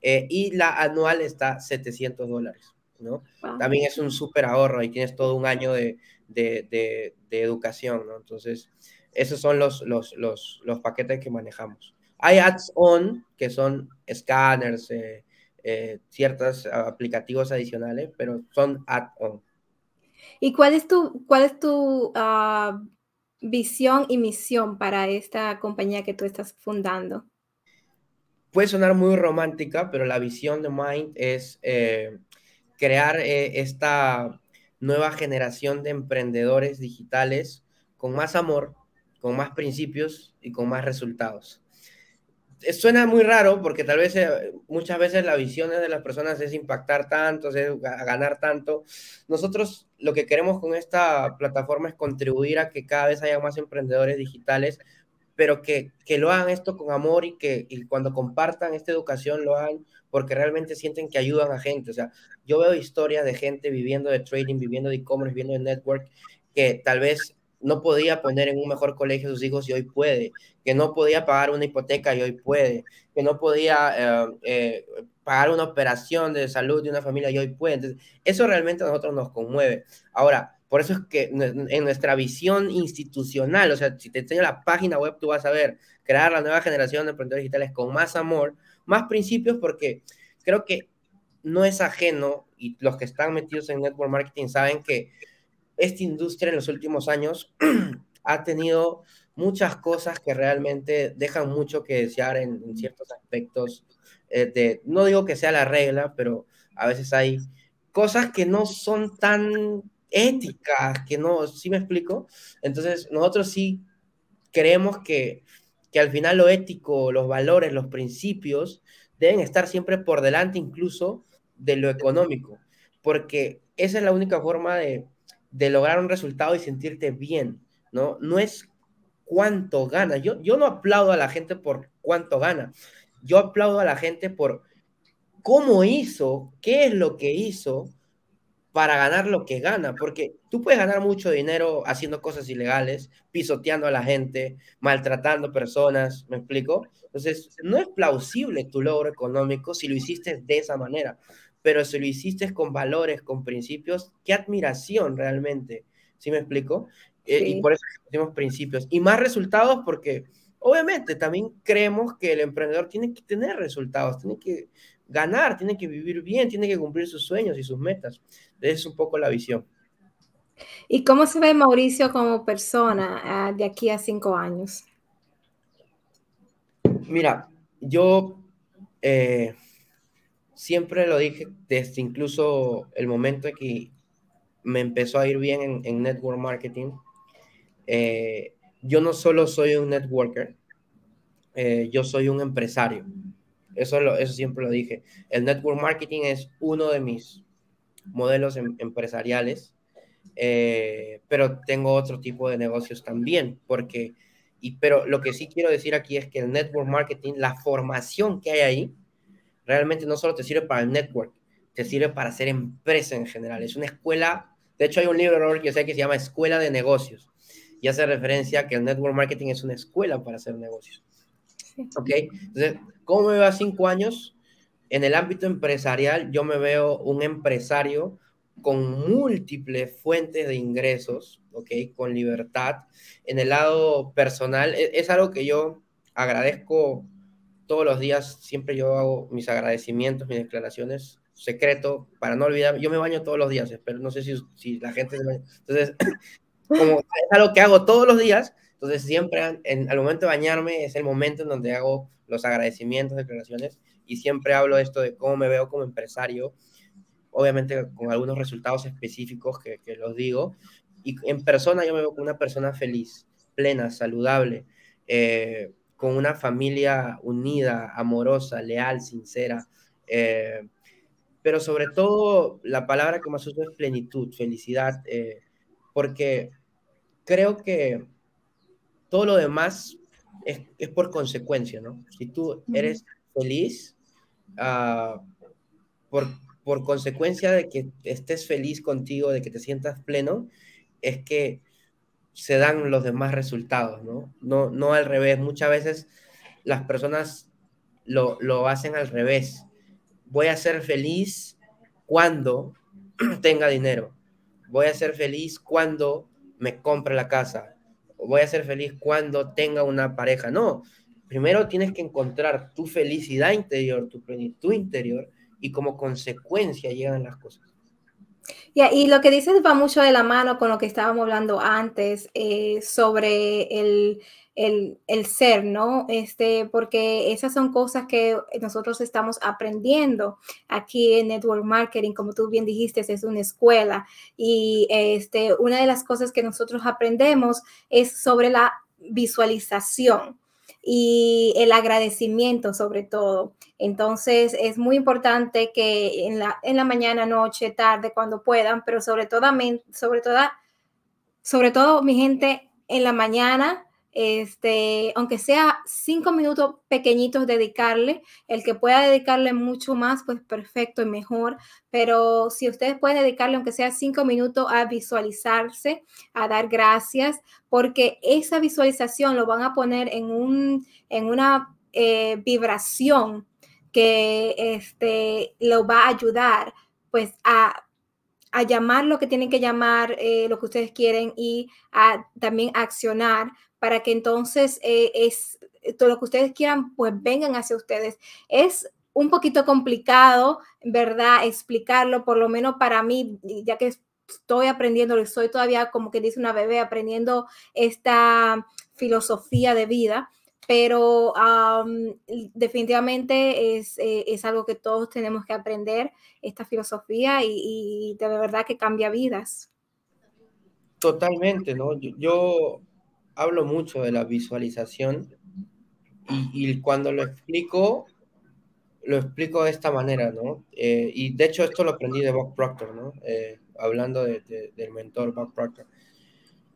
Eh, y la anual está a 700 dólares, ¿no? También es un súper ahorro y tienes todo un año de, de, educación, ¿no? Entonces, esos son los, los, los, los paquetes que manejamos. Hay ads-on, que son scanners, eh, eh, ciertos aplicativos adicionales, pero son add-on. ¿Y cuál es tu, cuál es tu ah, visión y misión para esta compañía que tú estás fundando? Puede sonar muy romántica, pero la visión de Mind es eh, crear esta nueva generación de emprendedores digitales con más amor, con más principios y con más resultados. Eh, suena muy raro porque tal vez eh, muchas veces la visión de las personas es impactar tanto, es ganar tanto. Nosotros lo que queremos con esta plataforma es contribuir a que cada vez haya más emprendedores digitales, pero que, que lo hagan esto con amor y que y cuando compartan esta educación lo hagan porque realmente sienten que ayudan a gente. O sea, yo veo historias de gente viviendo de trading, viviendo de e-commerce, viviendo de network, que tal vez no podía poner en un mejor colegio a sus hijos y hoy puede, que no podía pagar una hipoteca y hoy puede, que no podía eh, eh, pagar una operación de salud de una familia y hoy puede. Entonces, eso realmente a nosotros nos conmueve. Ahora, por eso es que en nuestra visión institucional, o sea, si te enseño la página web, tú vas a ver crear la nueva generación de emprendedores digitales con más amor, más principios, porque creo que no es ajeno y los que están metidos en network marketing saben que esta industria en los últimos años [CLEARS THROAT] ha tenido muchas cosas que realmente dejan mucho que desear en, ciertos aspectos. Eh, de, no digo que sea la regla, pero a veces hay cosas que no son tan éticas, que no, ¿sí me explico? Entonces, nosotros sí creemos que, que al final lo ético, los valores, los principios deben estar siempre por delante incluso de lo económico, porque esa es la única forma de, de lograr un resultado y sentirte bien, ¿no? No es cuánto gana. Yo, yo no aplaudo a la gente por cuánto gana. Yo aplaudo a la gente por cómo hizo, qué es lo que hizo para ganar lo que gana, porque tú puedes ganar mucho dinero haciendo cosas ilegales, pisoteando a la gente, maltratando personas, ¿me explico? Entonces, no es plausible tu logro económico si lo hiciste de esa manera pero si lo hiciste con valores, con principios, qué admiración realmente, ¿sí me explico? Eh, y por eso tenemos principios. Y más resultados porque obviamente también creemos que el emprendedor tiene que tener resultados, tiene que ganar, tiene que vivir bien, tiene que cumplir sus sueños y sus metas. Esa es un poco la visión. ¿Y cómo se ve Mauricio como persona ah, de aquí a cinco años? Mira, yo eh, siempre lo dije desde incluso el momento en que me empezó a ir bien en, network marketing. Eh, yo no solo soy un networker, eh, yo soy un empresario. Eso, lo, eso siempre lo dije. El network marketing es uno de mis modelos em, empresariales, eh, pero tengo otro tipo de negocios también, porque, y, pero lo que sí quiero decir aquí es que el network marketing, la formación que hay ahí, realmente no solo te sirve para el network, te sirve para hacer empresa en general. Es una escuela, de hecho hay un libro que yo sé que se llama Escuela de Negocios y hace referencia a que el network marketing es una escuela para hacer negocios. ¿Ok? Entonces, ¿cómo me veo a cinco años? En el ámbito empresarial, yo me veo un empresario con múltiples fuentes de ingresos, ¿ok? Con libertad. En el lado personal, es, es algo que yo agradezco todos los días siempre yo hago mis agradecimientos, mis declaraciones, secreto, para no olvidar, yo me baño todos los días, pero no sé si, si la gente se baña. Entonces, [COUGHS] como es algo que hago todos los días, entonces siempre en, al momento de bañarme es el momento en donde hago los agradecimientos, declaraciones, y siempre hablo esto de cómo me veo como empresario, obviamente con algunos resultados específicos que, que los digo, y en persona yo me veo como una persona feliz, plena, saludable, eh, con una familia unida, amorosa, leal, sincera. Eh, pero sobre todo la palabra que más uso es plenitud, felicidad, eh, porque creo que todo lo demás es, por consecuencia, ¿no? Si tú eres feliz, uh, por, por consecuencia de que estés feliz contigo, de que te sientas pleno, es que se dan los demás resultados, ¿no? No, no al revés. Muchas veces las personas lo, lo hacen al revés. Voy a ser feliz cuando [CLEARS THROAT] tenga dinero. Voy a ser feliz cuando me compre la casa. Voy a ser feliz cuando tenga una pareja. No, primero tienes que encontrar tu felicidad interior, tu plenitud interior y como consecuencia llegan las cosas y lo que dices va mucho de la mano con lo que estábamos hablando antes eh, sobre el, el, ser, ¿no? Este, porque esas son cosas que nosotros estamos aprendiendo aquí en Network Marketing, como tú bien dijiste, es una escuela. Y este, una de las cosas que nosotros aprendemos es sobre la visualización y el agradecimiento sobre todo. Entonces es muy importante que en la, en la mañana, noche, tarde, cuando puedan, pero sobre todo, sobre todo, sobre todo mi gente, en la mañana este, aunque sea cinco minutos pequeñitos dedicarle, el que pueda dedicarle mucho más, pues perfecto y mejor, pero si ustedes pueden dedicarle aunque sea cinco minutos a visualizarse, a dar gracias, porque esa visualización lo van a poner en, un, en una eh, vibración que este, lo va a ayudar pues a, llamar lo que tienen que llamar, eh, lo que ustedes quieren y a también accionar para que entonces eh, es todo lo que ustedes quieran pues vengan hacia ustedes. Es un poquito complicado, ¿verdad? Explicarlo, por lo menos para mí, ya que estoy aprendiendo, soy todavía como que dice una bebé aprendiendo esta filosofía de vida, pero definitivamente es, eh, es, algo que todos tenemos que aprender, esta filosofía, y, de verdad que cambia vidas. Totalmente, ¿no? Yo, hablo mucho de la visualización y, cuando lo explico, lo explico de esta manera, ¿no? Eh, y de hecho esto lo aprendí de Bob Proctor, ¿no? Eh, hablando del mentor Bob Proctor.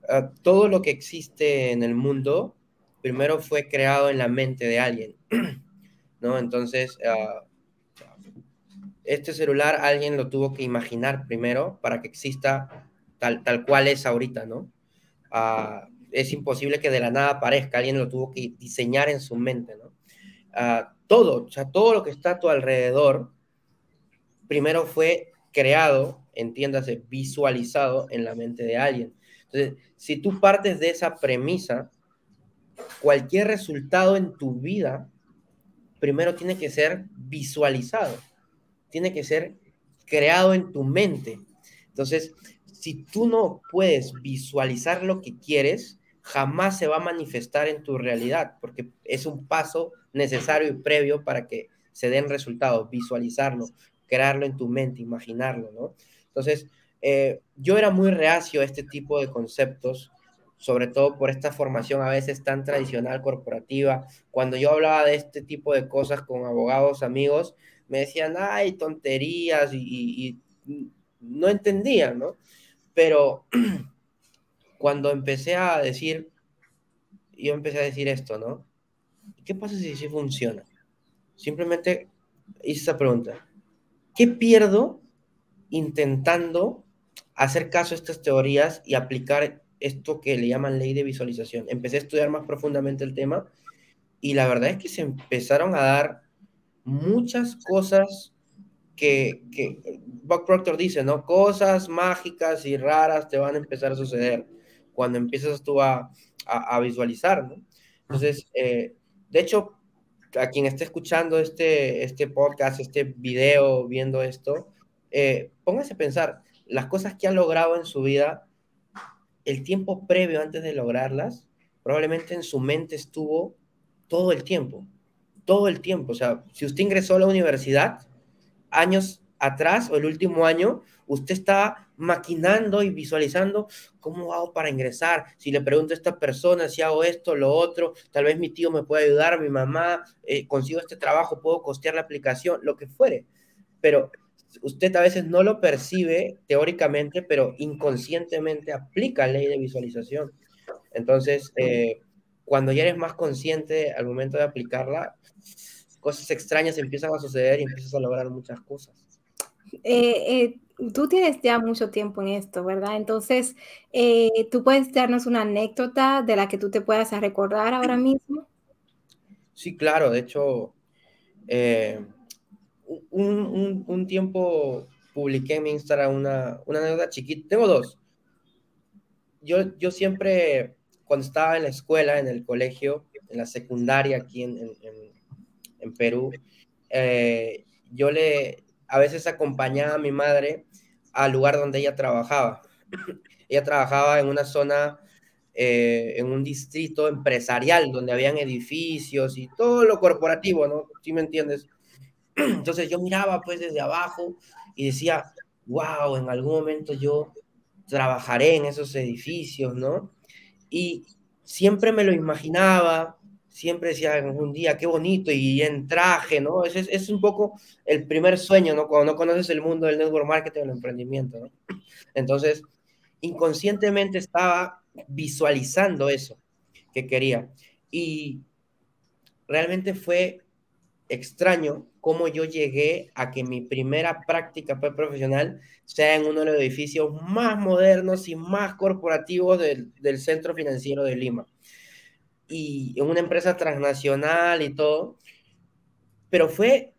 Ah, todo lo que existe en el mundo primero fue creado en la mente de alguien, [CLEARS THROAT] ¿no? Entonces, ah, este celular alguien lo tuvo que imaginar primero para que exista tal, tal cual es ahorita, ¿no? Ah, es imposible que de la nada aparezca, alguien lo tuvo que diseñar en su mente, ¿no? Ah, todo, o sea, todo lo que está a tu alrededor, primero fue creado, entiéndase, visualizado en la mente de alguien. Entonces, si tú partes de esa premisa, cualquier resultado en tu vida, primero tiene que ser visualizado, tiene que ser creado en tu mente. Entonces, si tú no puedes visualizar lo que quieres, jamás se va a manifestar en tu realidad, porque es un paso necesario y previo para que se den resultados, visualizarlo, crearlo en tu mente, imaginarlo, ¿no? Entonces, eh, yo era muy reacio a este tipo de conceptos sobre todo por esta formación a veces tan tradicional corporativa. Cuando yo hablaba de este tipo de cosas con abogados amigos, me decían, ay, tonterías y, no entendían, ¿no? Pero [CLEARS THROAT] cuando empecé a decir, yo empecé a decir esto, ¿no? ¿Qué pasa si sí funciona? Simplemente hice esa pregunta. ¿Qué pierdo intentando hacer caso a estas teorías y aplicar esto que le llaman ley de visualización. Empecé a estudiar más profundamente el tema y la verdad es que se empezaron a dar muchas cosas que, que Buck Proctor dice, ¿no? Cosas mágicas y raras te van a empezar a suceder cuando empiezas tú a, a, visualizar, ¿no? Entonces, eh, de hecho, a quien esté escuchando este, este podcast, este video, viendo esto, eh, póngase a pensar las cosas que ha logrado en su vida el tiempo previo antes de lograrlas, probablemente en su mente estuvo todo el tiempo, todo el tiempo. O sea, si usted ingresó a la universidad años atrás o el último año, usted está maquinando y visualizando cómo hago para ingresar. Si le pregunto a esta persona si hago esto, lo otro, tal vez mi tío me puede ayudar, mi mamá, eh, consigo este trabajo, puedo costear la aplicación, lo que fuere. Pero usted a veces no lo percibe teóricamente, pero inconscientemente aplica la ley de visualización. Entonces, eh, cuando ya eres más consciente al momento de aplicarla, cosas extrañas empiezan a suceder y empiezas a lograr muchas cosas. Eh, eh, tú tienes ya mucho tiempo en esto, ¿verdad? Entonces, ¿tú puedes darnos una anécdota de la que tú te puedas recordar ahora [CLEARS THROAT] mismo? Sí, claro. De hecho, un, tiempo publiqué en mi Instagram una, una anécdota chiquita. Tengo dos. Yo, yo siempre, cuando estaba en la escuela, en el colegio, en la secundaria aquí en, en, Perú, eh, yo le, a veces acompañaba a mi madre al lugar donde ella trabajaba. [CLEARS THROAT] ella trabajaba en una zona, eh, en un distrito empresarial, donde habían edificios y todo lo corporativo, ¿no? ¿Sí me entiendes? [CLEARS THROAT] Entonces yo miraba pues desde abajo y decía, wow, en algún momento yo trabajaré en esos edificios, ¿no? Y siempre me lo imaginaba, siempre decía un día, qué bonito, y en traje, ¿no? Es, es, un poco el primer sueño, ¿no? Cuando no conoces el mundo del network marketing o el emprendimiento, ¿no? Entonces, inconscientemente estaba visualizando eso. que quería. Y realmente fue extraño cómo yo llegué a que mi primera práctica profesional sea en uno de los edificios más modernos y más corporativos del, del centro financiero de Lima. Y en una empresa transnacional y todo. Pero fue,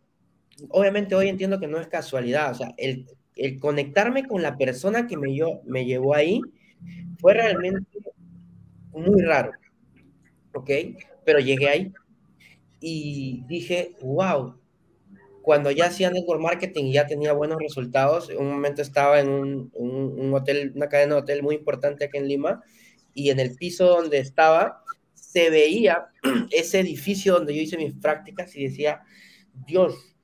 obviamente hoy entiendo que no es casualidad, o sea, el, el conectarme con la persona que me, yo, me llevó ahí fue realmente muy raro, ¿ok? Pero llegué ahí y dije, wow, cuando ya hacía network marketing y ya tenía buenos resultados, en un momento estaba en un, un, hotel, una cadena de hotel muy importante aquí en Lima, y en el piso donde estaba se veía [CLEARS THROAT] ese edificio donde yo hice mis prácticas y decía, Dios,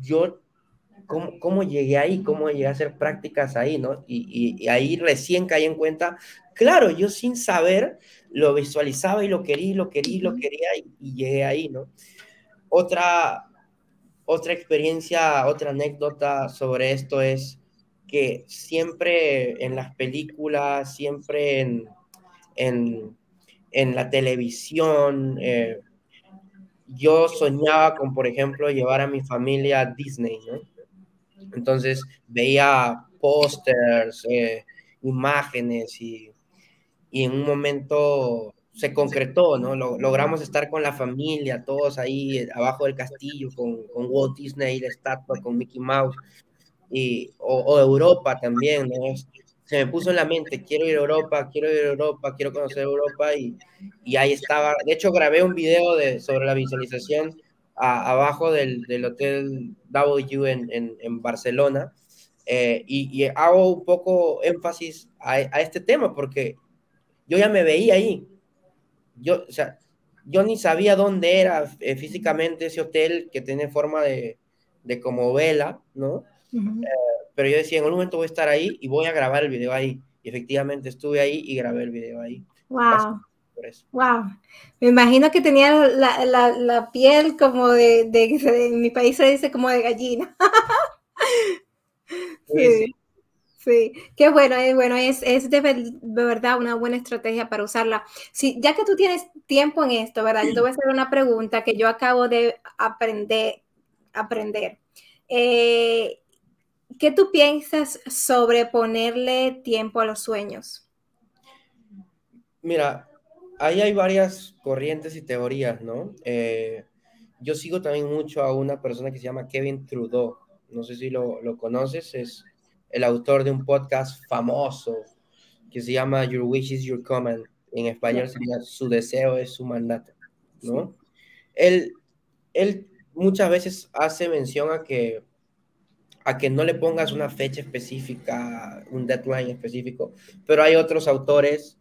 yo, ¿cómo, cómo llegué ahí? ¿Cómo llegué a hacer prácticas ahí? ¿no? Y, y, y ahí recién caí en cuenta, claro, yo sin saber lo visualizaba y lo quería, lo quería, lo quería, y, y llegué ahí, ¿no? Otra, otra experiencia, otra anécdota sobre esto es que siempre en las películas, siempre en, en, en la televisión, eh, yo soñaba con, por ejemplo, llevar a mi familia a Disney, ¿no? Entonces veía pósters, eh, imágenes y, y en un momento se concretó, ¿no? logramos estar con la familia, todos ahí abajo del castillo, con, con Walt Disney, la estatua, con Mickey Mouse, y, o, o, Europa también, ¿no? Se me puso en la mente, quiero ir a Europa, quiero ir a Europa, quiero conocer Europa, y, y ahí estaba. De hecho, grabé un video de, sobre la visualización a, abajo del, del, Hotel W en, en, en Barcelona, eh, y, y, hago un poco énfasis a, a este tema, porque yo ya me veía ahí, yo, o sea, yo ni sabía dónde era eh, físicamente ese hotel que tiene forma de, de como vela, ¿no? Uh -huh. eh, pero yo decía, en un momento voy a estar ahí y voy a grabar el video ahí. Y efectivamente estuve ahí y grabé el video ahí. Wow. Wow. Me imagino que tenía la, la, la piel como de, de, de, en mi país se dice como de gallina. [LAUGHS] sí. sí. Sí, qué bueno, es bueno, es, es de, de, verdad una buena estrategia para usarla. Sí, ya que tú tienes tiempo en esto, ¿verdad? Yo te voy a hacer una pregunta que yo acabo de aprender. aprender. Eh, ¿Qué tú piensas sobre ponerle tiempo a los sueños? Mira, ahí hay varias corrientes y teorías, ¿no? Eh, yo sigo también mucho a una persona que se llama Kevin Trudeau. No sé si lo, lo conoces, es el autor de un podcast famoso que se llama Your Wish is Your Command. En español sería Su deseo es su mandato, ¿no? Sí. Él, él muchas veces hace mención a que, a que no le pongas una fecha específica, un deadline específico, pero hay otros autores,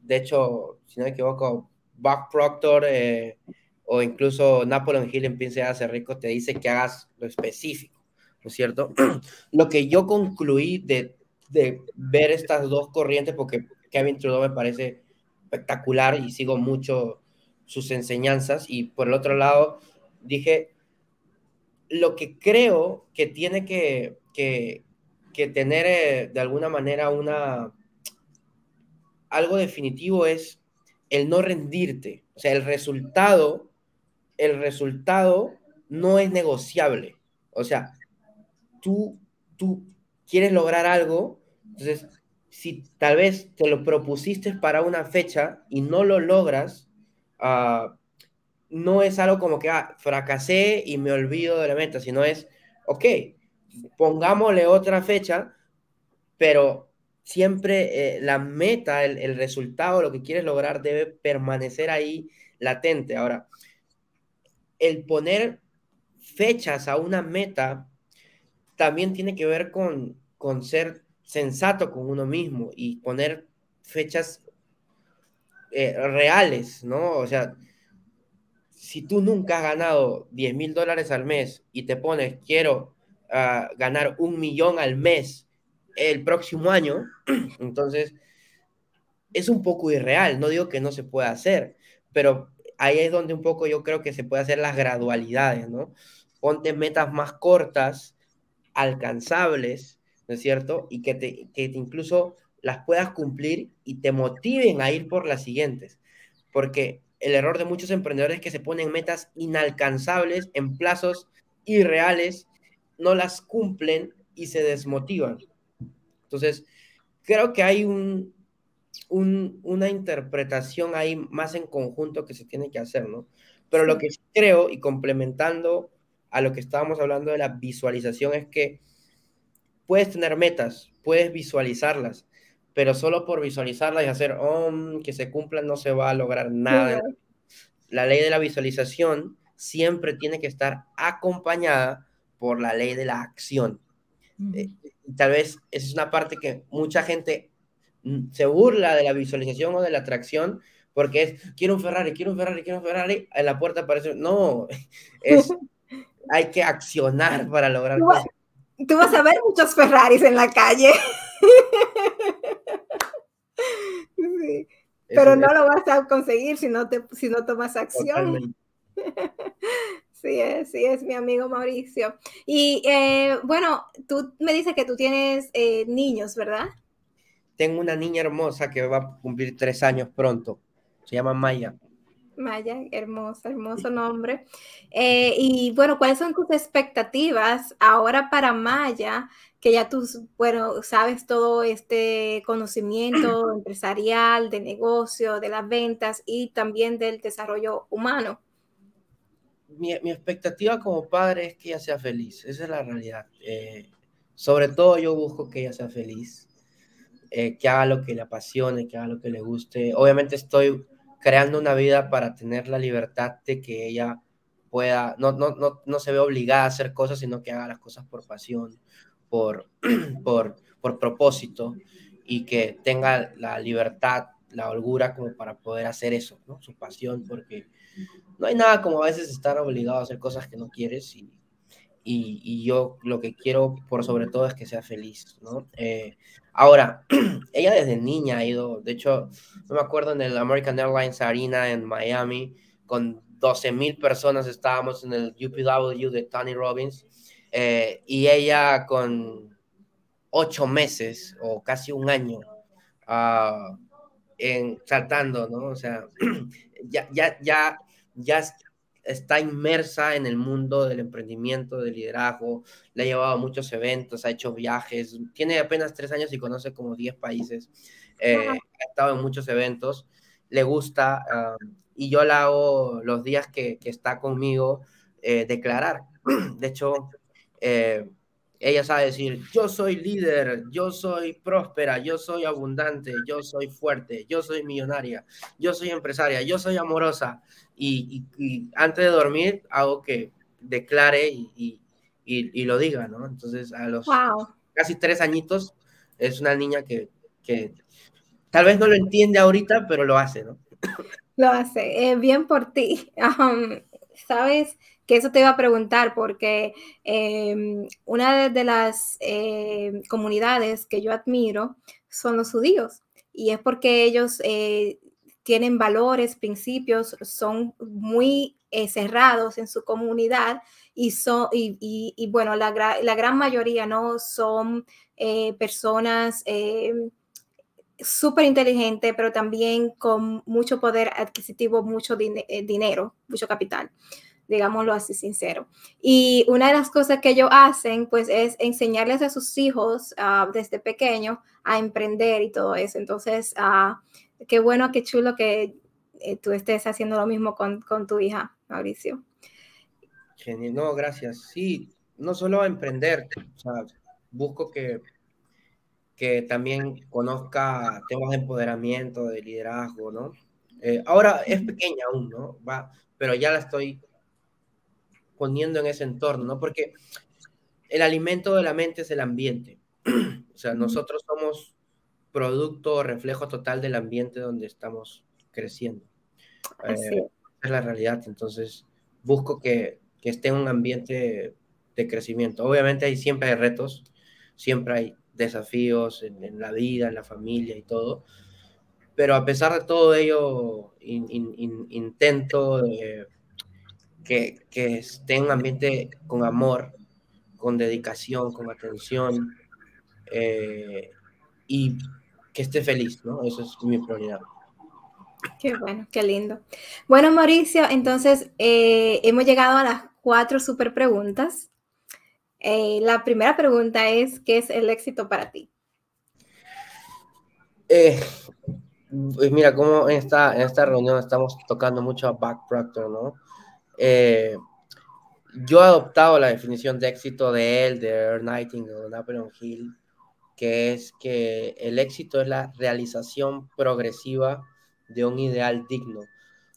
de hecho, si no me equivoco, Buck Proctor eh, o incluso Napoleon Hill en Piense hace rico te dice que hagas lo específico. ¿no es cierto? [CLEARS THROAT] Lo que yo concluí de, de ver estas dos corrientes, porque Kevin Trudeau me parece espectacular y sigo mucho sus enseñanzas, y por el otro lado dije, lo que creo que tiene que, que, tener eh, de alguna manera una algo definitivo es el no rendirte, o sea, el resultado, el resultado no es negociable, o sea, tú, tú quieres lograr algo, entonces, si tal vez te lo propusiste para una fecha y no lo logras, uh, no es algo como que ah, fracasé y me olvido de la meta, sino es, ok, pongámosle otra fecha, pero siempre eh, la meta, el, resultado, lo que quieres lograr debe permanecer ahí latente. Ahora, el poner fechas a una meta también tiene que ver con, con ser sensato con uno mismo y poner fechas eh, reales, ¿no? O sea, si tú nunca has ganado 10 mil dólares al mes y te pones, quiero uh, ganar un millón al mes el próximo año, [CLEARS THROAT] entonces es un poco irreal, no digo que no se pueda hacer, pero ahí es donde un poco yo creo que se puede hacer las gradualidades, ¿no? Ponte metas más cortas, alcanzables, ¿no es cierto? Y que, te, que te incluso las puedas cumplir y te motiven a ir por las siguientes. porque el error de muchos emprendedores es que se ponen metas inalcanzables en plazos irreales, no las cumplen y se desmotivan. Entonces, creo que hay un, una interpretación ahí más en conjunto que se tiene que hacer, ¿no? Pero lo que creo, y complementando a lo que estábamos hablando de la visualización, es que puedes tener metas, puedes visualizarlas, pero solo por visualizarlas y hacer que se cumplan no se va a lograr nada. La ley de la visualización siempre tiene que estar acompañada por la ley de la acción. Eh, tal vez esa es una parte que mucha gente mm, se burla de la visualización o de la atracción porque es, quiero un Ferrari, quiero un Ferrari, quiero un Ferrari, en la puerta aparece, no, [LAUGHS] es, [LAUGHS] hay que accionar para lograr tú, Tú vas a ver muchos Ferraris en la calle. Pero no lo vas a conseguir si no, te, si no tomas acción. [LAUGHS] Sí es, sí es mi amigo Mauricio. Y eh, bueno, tú me dices que tú tienes eh, niños, ¿verdad? Tengo una niña hermosa que va a cumplir tres años pronto. Se llama Maya. Maya, hermoso, hermoso nombre. Eh, y bueno, ¿cuáles son tus expectativas ahora para Maya? Que ya tú, bueno, sabes todo este conocimiento [CLEARS THROAT] empresarial, de negocio, de las ventas y también del desarrollo humano mi, expectativa como padre es que ella sea feliz, esa es la realidad. Eh, sobre todo yo busco que ella sea feliz, eh, que haga lo que le apasione, que haga lo que le guste. Obviamente estoy creando una vida para tener la libertad de que ella pueda, no, no, no, no se ve obligada a hacer cosas, sino que haga las cosas por pasión, por, [CLEARS THROAT] por, por propósito y que tenga la libertad, la holgura como para poder hacer eso, ¿no? Su pasión, porque no hay nada como a veces estar obligado a hacer cosas que no quieres y, y, yo lo que quiero por sobre todo es que sea feliz, ¿no? Eh, ahora, [CLEARS THROAT] ella desde niña ha ido, de hecho, no me acuerdo en el American Airlines Arena en Miami, con 12 mil personas estábamos en el UPW de Tony Robbins eh, y ella con ocho meses o casi un año uh, en, saltando, ¿no? O sea, [CLEARS THROAT] ya, ya, ya ya está inmersa en el mundo del emprendimiento, del liderazgo, le ha llevado a muchos eventos, ha hecho viajes, tiene apenas tres años y conoce como 10 países, eh, ha estado en muchos eventos, le gusta y yo la hago los días que, está conmigo eh, declarar. [CLEARS THROAT] De hecho, eh, ella sabe decir, yo soy líder, yo soy próspera, yo soy abundante, yo soy fuerte, yo soy millonaria, yo soy empresaria, yo soy amorosa. Y, antes de dormir hago que declare y, lo diga, ¿no? Entonces, a los casi tres añitos es una niña que, tal vez no lo entiende ahorita, pero lo hace, ¿no? Lo hace, eh, bien por ti. [LAUGHS] Sabes que eso te iba a preguntar porque em, una de, las em, comunidades que yo admiro son los judíos y es porque ellos eh, tienen valores, principios, son muy eh, cerrados en su comunidad y, son, y, bueno, la, gran mayoría no son eh, personas em, súper inteligentes, pero también con mucho poder adquisitivo, mucho dinero, mucho capital digámoslo así sincero. Y una de las cosas que ellos hacen, pues, es enseñarles a sus hijos ah, desde pequeño a emprender y todo eso. Entonces, uh, qué bueno, qué chulo que eh, tú estés haciendo lo mismo con, con tu hija, Mauricio. Genial, no, gracias. Sí, no solo a emprender, o sea, busco que, que también conozca temas de empoderamiento, de liderazgo, ¿no? Eh, ahora es pequeña aún, ¿no? Va, pero ya la estoy poniendo en ese entorno, ¿no? Porque el alimento de la mente es el ambiente. [CLEARS THROAT] o sea, nosotros somos producto reflejo total del ambiente donde estamos creciendo. Eh, es la realidad. Entonces, busco que, que, esté en un ambiente de crecimiento. Obviamente hay, siempre hay retos, siempre hay desafíos en, la vida, en la familia y todo. Pero a pesar de todo ello, intento de que, que esté en un ambiente con amor, con dedicación, con atención eh, y que esté feliz, ¿no? Eso es mi prioridad. Qué bueno, qué lindo. Bueno, Mauricio, entonces eh, hemos llegado a las cuatro super preguntas. Eh, la primera pregunta es, ¿qué es el éxito para ti? Eh, pues mira, como en esta, en esta reunión estamos tocando mucho a Back Proctor, ¿no? yo he adoptado la definición de éxito de él, de Nightingale, de Napoleon Hill, que es que el éxito es la realización progresiva de un ideal digno.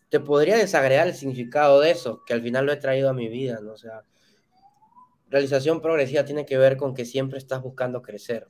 Te podría desagregar el significado de eso, que al final lo he traído a mi vida, ¿no? Sea, realización progresiva tiene que ver con que siempre estás buscando crecer.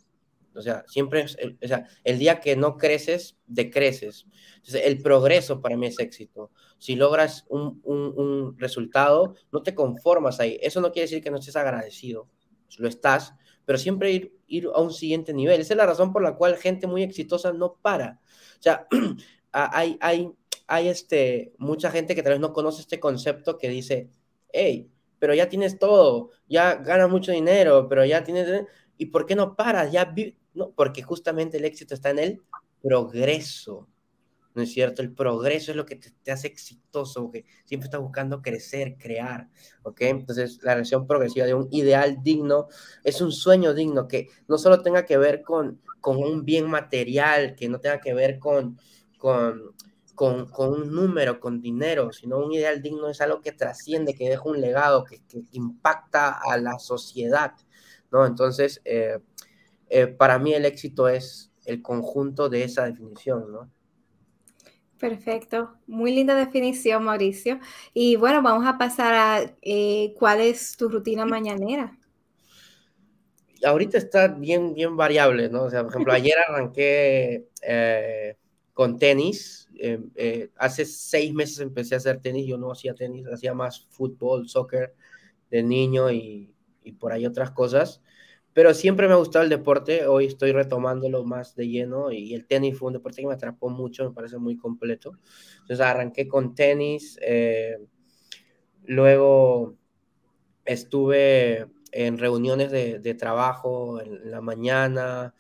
O sea, siempre, o el día que no creces, decreces. El progreso para mí es éxito. Si logras un, un, un resultado, no te conformas ahí. Eso no quiere decir que no estés agradecido. Lo estás, pero siempre ir, ir a un siguiente nivel. Esa es la razón por la cual gente muy exitosa no para. O sea, [CLEARS THROAT] hay, hay, hay este, mucha gente que tal vez no conoce este concepto que dice, hey, pero ya tienes todo, ya ganas mucho dinero, pero ya tienes... ¿Y por qué no paras? Ya no, porque justamente el éxito está en el progreso. ¿No es cierto? El progreso es lo que te, hace exitoso, que siempre estás buscando crecer, crear, ¿ok? Entonces, la relación progresiva de un ideal digno es un sueño digno que no solo tenga que ver con, con un bien material, que no tenga que ver con, con, con, con un número, con dinero, sino un ideal digno es algo que trasciende, que deja un legado, que, que impacta a la sociedad, ¿no? Entonces, eh, eh, para mí el éxito es el conjunto de esa definición, ¿no? Perfecto, muy linda definición, Mauricio. Y bueno, vamos a pasar a eh, cuál es tu rutina mañanera. Ahorita está bien, bien variable, ¿no? O sea, por ejemplo, [LAUGHS] ayer arranqué eh, con tenis. Eh, hace seis meses empecé a hacer tenis. Yo no hacía tenis, hacía más fútbol, soccer de niño y, y por ahí otras cosas pero siempre me ha gustado el deporte, hoy estoy retomándolo más de lleno y el tenis fue un deporte que me atrapó mucho, me parece muy completo. Entonces arranqué con tenis, eh, luego estuve en reuniones de, de trabajo en la mañana,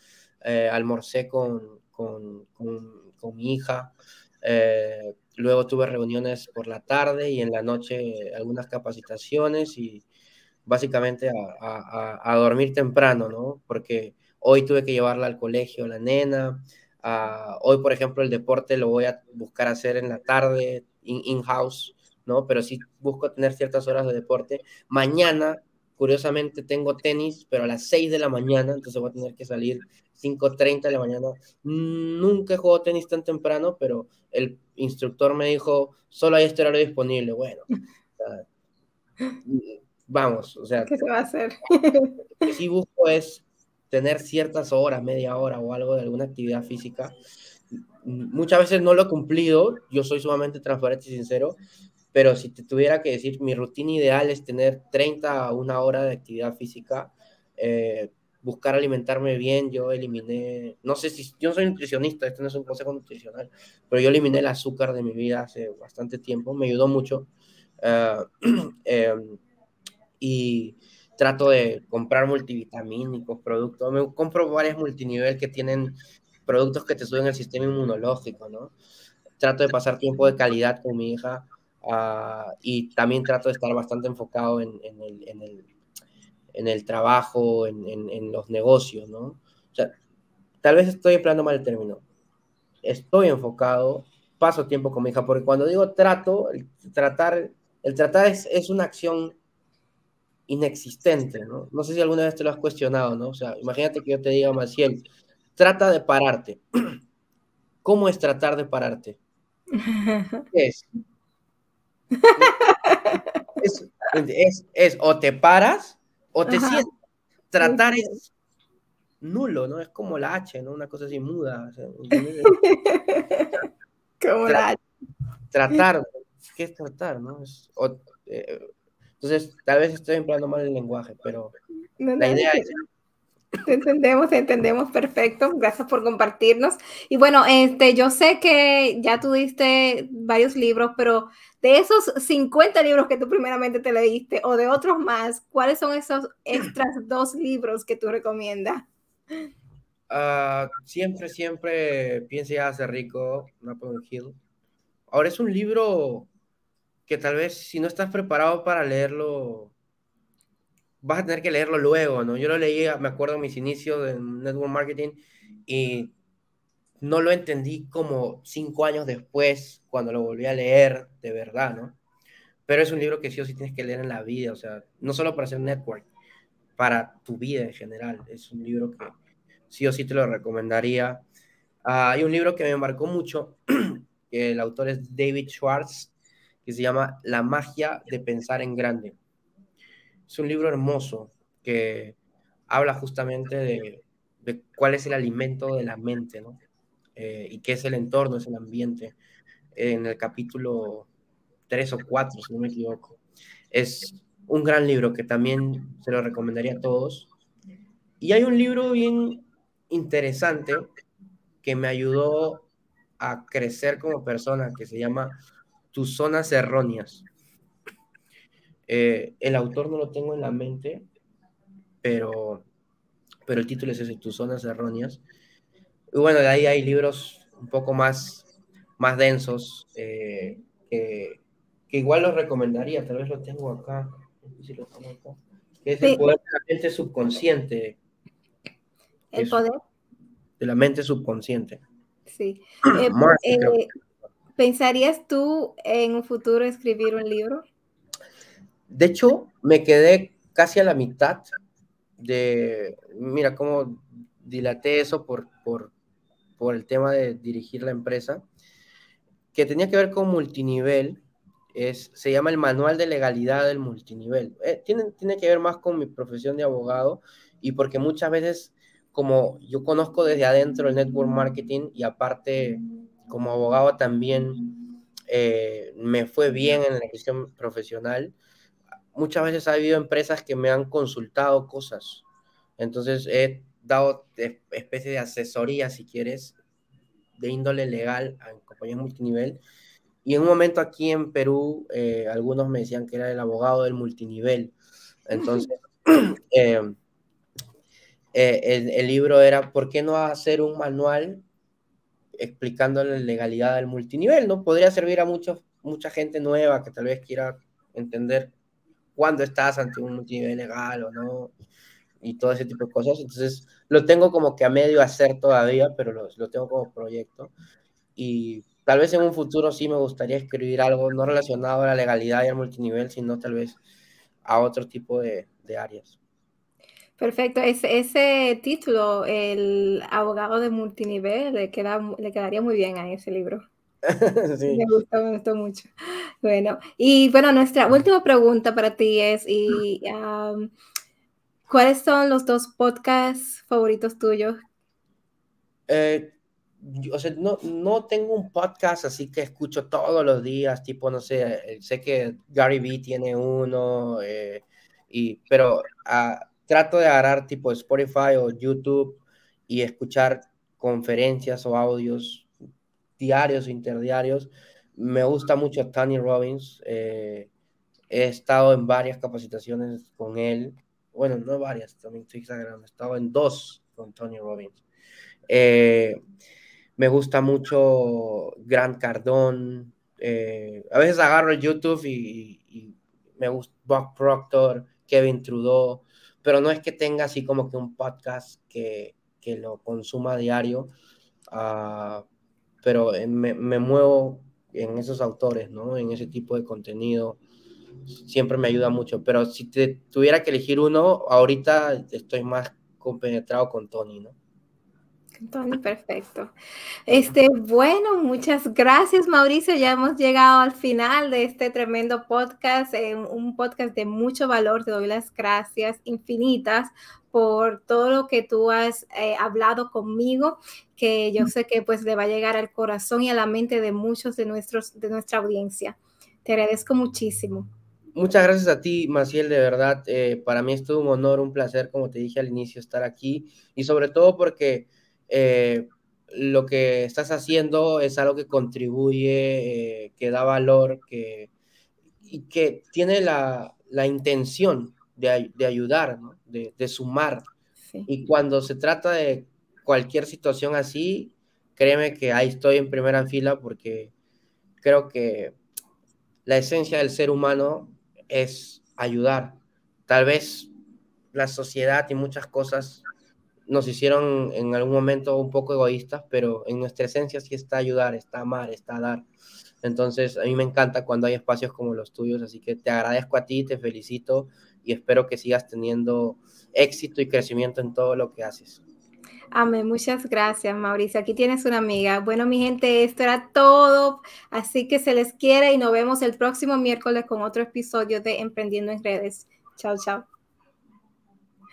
eh, almorcé con, con, con, mi hija, eh, luego tuve reuniones por la tarde y en la noche algunas capacitaciones y básicamente a, dormir temprano, ¿no? Porque hoy tuve que llevarla al colegio, la nena. hoy, por ejemplo, el deporte lo voy a buscar hacer en la tarde, in-house, ¿no? Pero sí busco tener ciertas horas de deporte. Mañana, curiosamente, tengo tenis, pero a las 6 de la mañana, entonces voy a tener que salir 5.30 de la mañana. Nunca he jugado tenis tan temprano, pero el instructor me dijo, solo hay este horario disponible. Bueno, [LAUGHS] vamos, o sea. ¿Qué se va a hacer? Lo que sí busco es tener ciertas horas, media hora o algo de alguna actividad física. Muchas veces no lo he cumplido, yo soy sumamente transparente y sincero, pero si te tuviera que decir, mi rutina ideal es tener 30 a una hora de actividad física, eh, buscar alimentarme bien, yo eliminé, no sé si, yo soy nutricionista, esto no es un consejo nutricional, pero yo eliminé el azúcar de mi vida hace bastante tiempo, me ayudó mucho. Uh, [CLEARS THROAT] y trato de comprar multivitamínicos, productos. Me compro varias multinivel que tienen productos que te suben el sistema inmunológico, ¿no? Trato de pasar tiempo de calidad con mi hija uh, y también trato de estar bastante enfocado en, en, el, en el, en el, trabajo, en, los negocios, ¿no? O sea, tal vez estoy empleando mal el término. Estoy enfocado, paso tiempo con mi hija, porque cuando digo trato, el tratar, el tratar es, es una acción inexistente, ¿no? No sé si alguna vez te lo has cuestionado, ¿no? O sea, imagínate que yo te diga, Maciel, trata de pararte. [CLEARS THROAT] ¿Cómo es tratar de pararte? [LAUGHS] ¿Qué [LAUGHS] es? Es, es, o te paras o te sientes. Tratar es nulo, ¿no? Es como la H, ¿no? Una cosa así muda. [LAUGHS] como la H. Tratar, ¿qué es tratar, no? Es, eh, entonces, tal vez estoy empleando mal el lenguaje, pero la idea es... Te entendemos, te entendemos perfecto. Gracias por compartirnos. Y bueno, este, yo sé que ya tú diste varios libros, pero de esos 50 libros que tú primeramente te leíste o de otros más, ¿cuáles son esos extras dos libros que tú recomiendas? Uh, siempre, siempre piense y hace rico, Napoleon Hill. ahora es un libro que tal vez si no estás preparado para leerlo, vas a tener que leerlo luego, ¿no? Yo lo leí, me acuerdo, en mis inicios de Network Marketing y no lo entendí como cinco años después, cuando lo volví a leer de verdad, ¿no? Pero es un libro que sí o sí tienes que leer en la vida, o sea, no solo para hacer network, para tu vida en general. Es un libro que sí o sí te lo recomendaría. Ah, hay un libro que me marcó mucho, [CLEARS THROAT] que el autor es David Schwartz, que se llama La magia de pensar en grande. Es un libro hermoso que habla justamente de, cuál es el alimento de la mente, ¿no? Eh, y qué es el entorno, es el ambiente. En el capítulo 3 o 4, si no me equivoco. Es un gran libro que también se lo recomendaría a todos. Y hay un libro bien interesante que me ayudó a crecer como persona, que se llama Tus zonas erróneas. Eh, el autor no lo tengo en la mente, pero, pero el título es ese, Tus zonas erróneas. Y bueno, de ahí hay libros un poco más, más densos eh, que, que, igual los recomendaría, tal vez lo tengo acá, si lo tengo acá que es el poder de la mente subconsciente. El poder de la mente subconsciente. Sí. [CLEARS THROAT] Eh, eh, ¿Pensarías tú en un futuro escribir un libro? De hecho, me quedé casi a la mitad de, mira cómo dilaté eso por, por, por el tema de dirigir la empresa, que tenía que ver con multinivel, es, se llama el Manual de Legalidad del Multinivel. Eh, tiene, tiene que ver más con mi profesión de abogado y porque muchas veces como yo conozco desde adentro el network marketing y aparte como abogado también eh, me fue bien en la gestión profesional, muchas veces ha habido empresas que me han consultado cosas. Entonces he dado especie de asesoría, si quieres, de índole legal a compañías multinivel. Y en un momento aquí en Perú, eh, algunos me decían que era el abogado del multinivel. Entonces, [LAUGHS] [CLEARS THROAT] eh, eh, el, libro era ¿por qué no hacer un manual explicando la legalidad del multinivel? ¿no? Podría servir a mucho, mucha gente nueva que tal vez quiera entender cuándo estás ante un multinivel legal o no, y todo ese tipo de cosas. Entonces, lo tengo como que a medio hacer todavía, pero lo, lo tengo como proyecto. Y tal vez en un futuro sí me gustaría escribir algo no relacionado a la legalidad y al multinivel, sino tal vez a otro tipo de, de áreas. Perfecto, ese, ese título, el abogado de multinivel, le, queda, le quedaría muy bien a ese libro. [LAUGHS] sí. Me gustó, me gustó mucho. Bueno, y bueno, nuestra última pregunta para ti es, y, ¿cuáles son los dos podcasts favoritos tuyos? Eh, o sea, no, no tengo un podcast así que escucho todos los días, tipo, no sé, sé que Gary Vee tiene uno, eh, y, pero... Uh, trato de agarrar tipo Spotify o YouTube y escuchar conferencias o audios diarios o interdiarios. Me gusta mucho Tony Robbins. Eh, he estado en varias capacitaciones con él. Bueno, no varias, también estoy exagerando. He estado en dos con Tony Robbins. Eh, me gusta mucho Grant Cardone. Eh, a veces agarro YouTube y, y me gusta Bob Proctor, Kevin Trudeau pero no es que tenga así como que un podcast que, que lo consuma diario, uh, pero me, me, muevo en esos autores, ¿no? En ese tipo de contenido, siempre me ayuda mucho, pero si te tuviera que elegir uno, ahorita estoy más compenetrado con Tony, ¿no? Tony, perfecto. Este, bueno, muchas gracias, Mauricio. Ya hemos llegado al final de este tremendo podcast, eh, un podcast de mucho valor. Te doy las gracias infinitas por todo lo que tú has eh, hablado conmigo, que yo sé que pues le va a llegar al corazón y a la mente de muchos de nuestros de nuestra audiencia. Te agradezco muchísimo. Muchas gracias a ti, Maciel, de verdad. Eh, para mí es todo un honor, un placer, como te dije al inicio, estar aquí y sobre todo porque eh, lo que estás haciendo es algo que contribuye, eh, que da valor, que, y que tiene la, la intención de, de ayudar, ¿no? de, de, sumar. Sí. Y cuando se trata de cualquier situación así, créeme que ahí estoy en primera fila porque creo que la esencia del ser humano es ayudar. Tal vez la sociedad y muchas cosas nos hicieron en algún momento un poco egoístas, pero en nuestra esencia sí está ayudar, está amar, está dar. Entonces, a mí me encanta cuando hay espacios como los tuyos, así que te agradezco a ti, te felicito y espero que sigas teniendo éxito y crecimiento en todo lo que haces. Amén, muchas gracias Mauricio. Aquí tienes una amiga. Bueno, mi gente, esto era todo. Así que se les quiere y nos vemos el próximo miércoles con otro episodio de Emprendiendo en Redes. Chao, chao.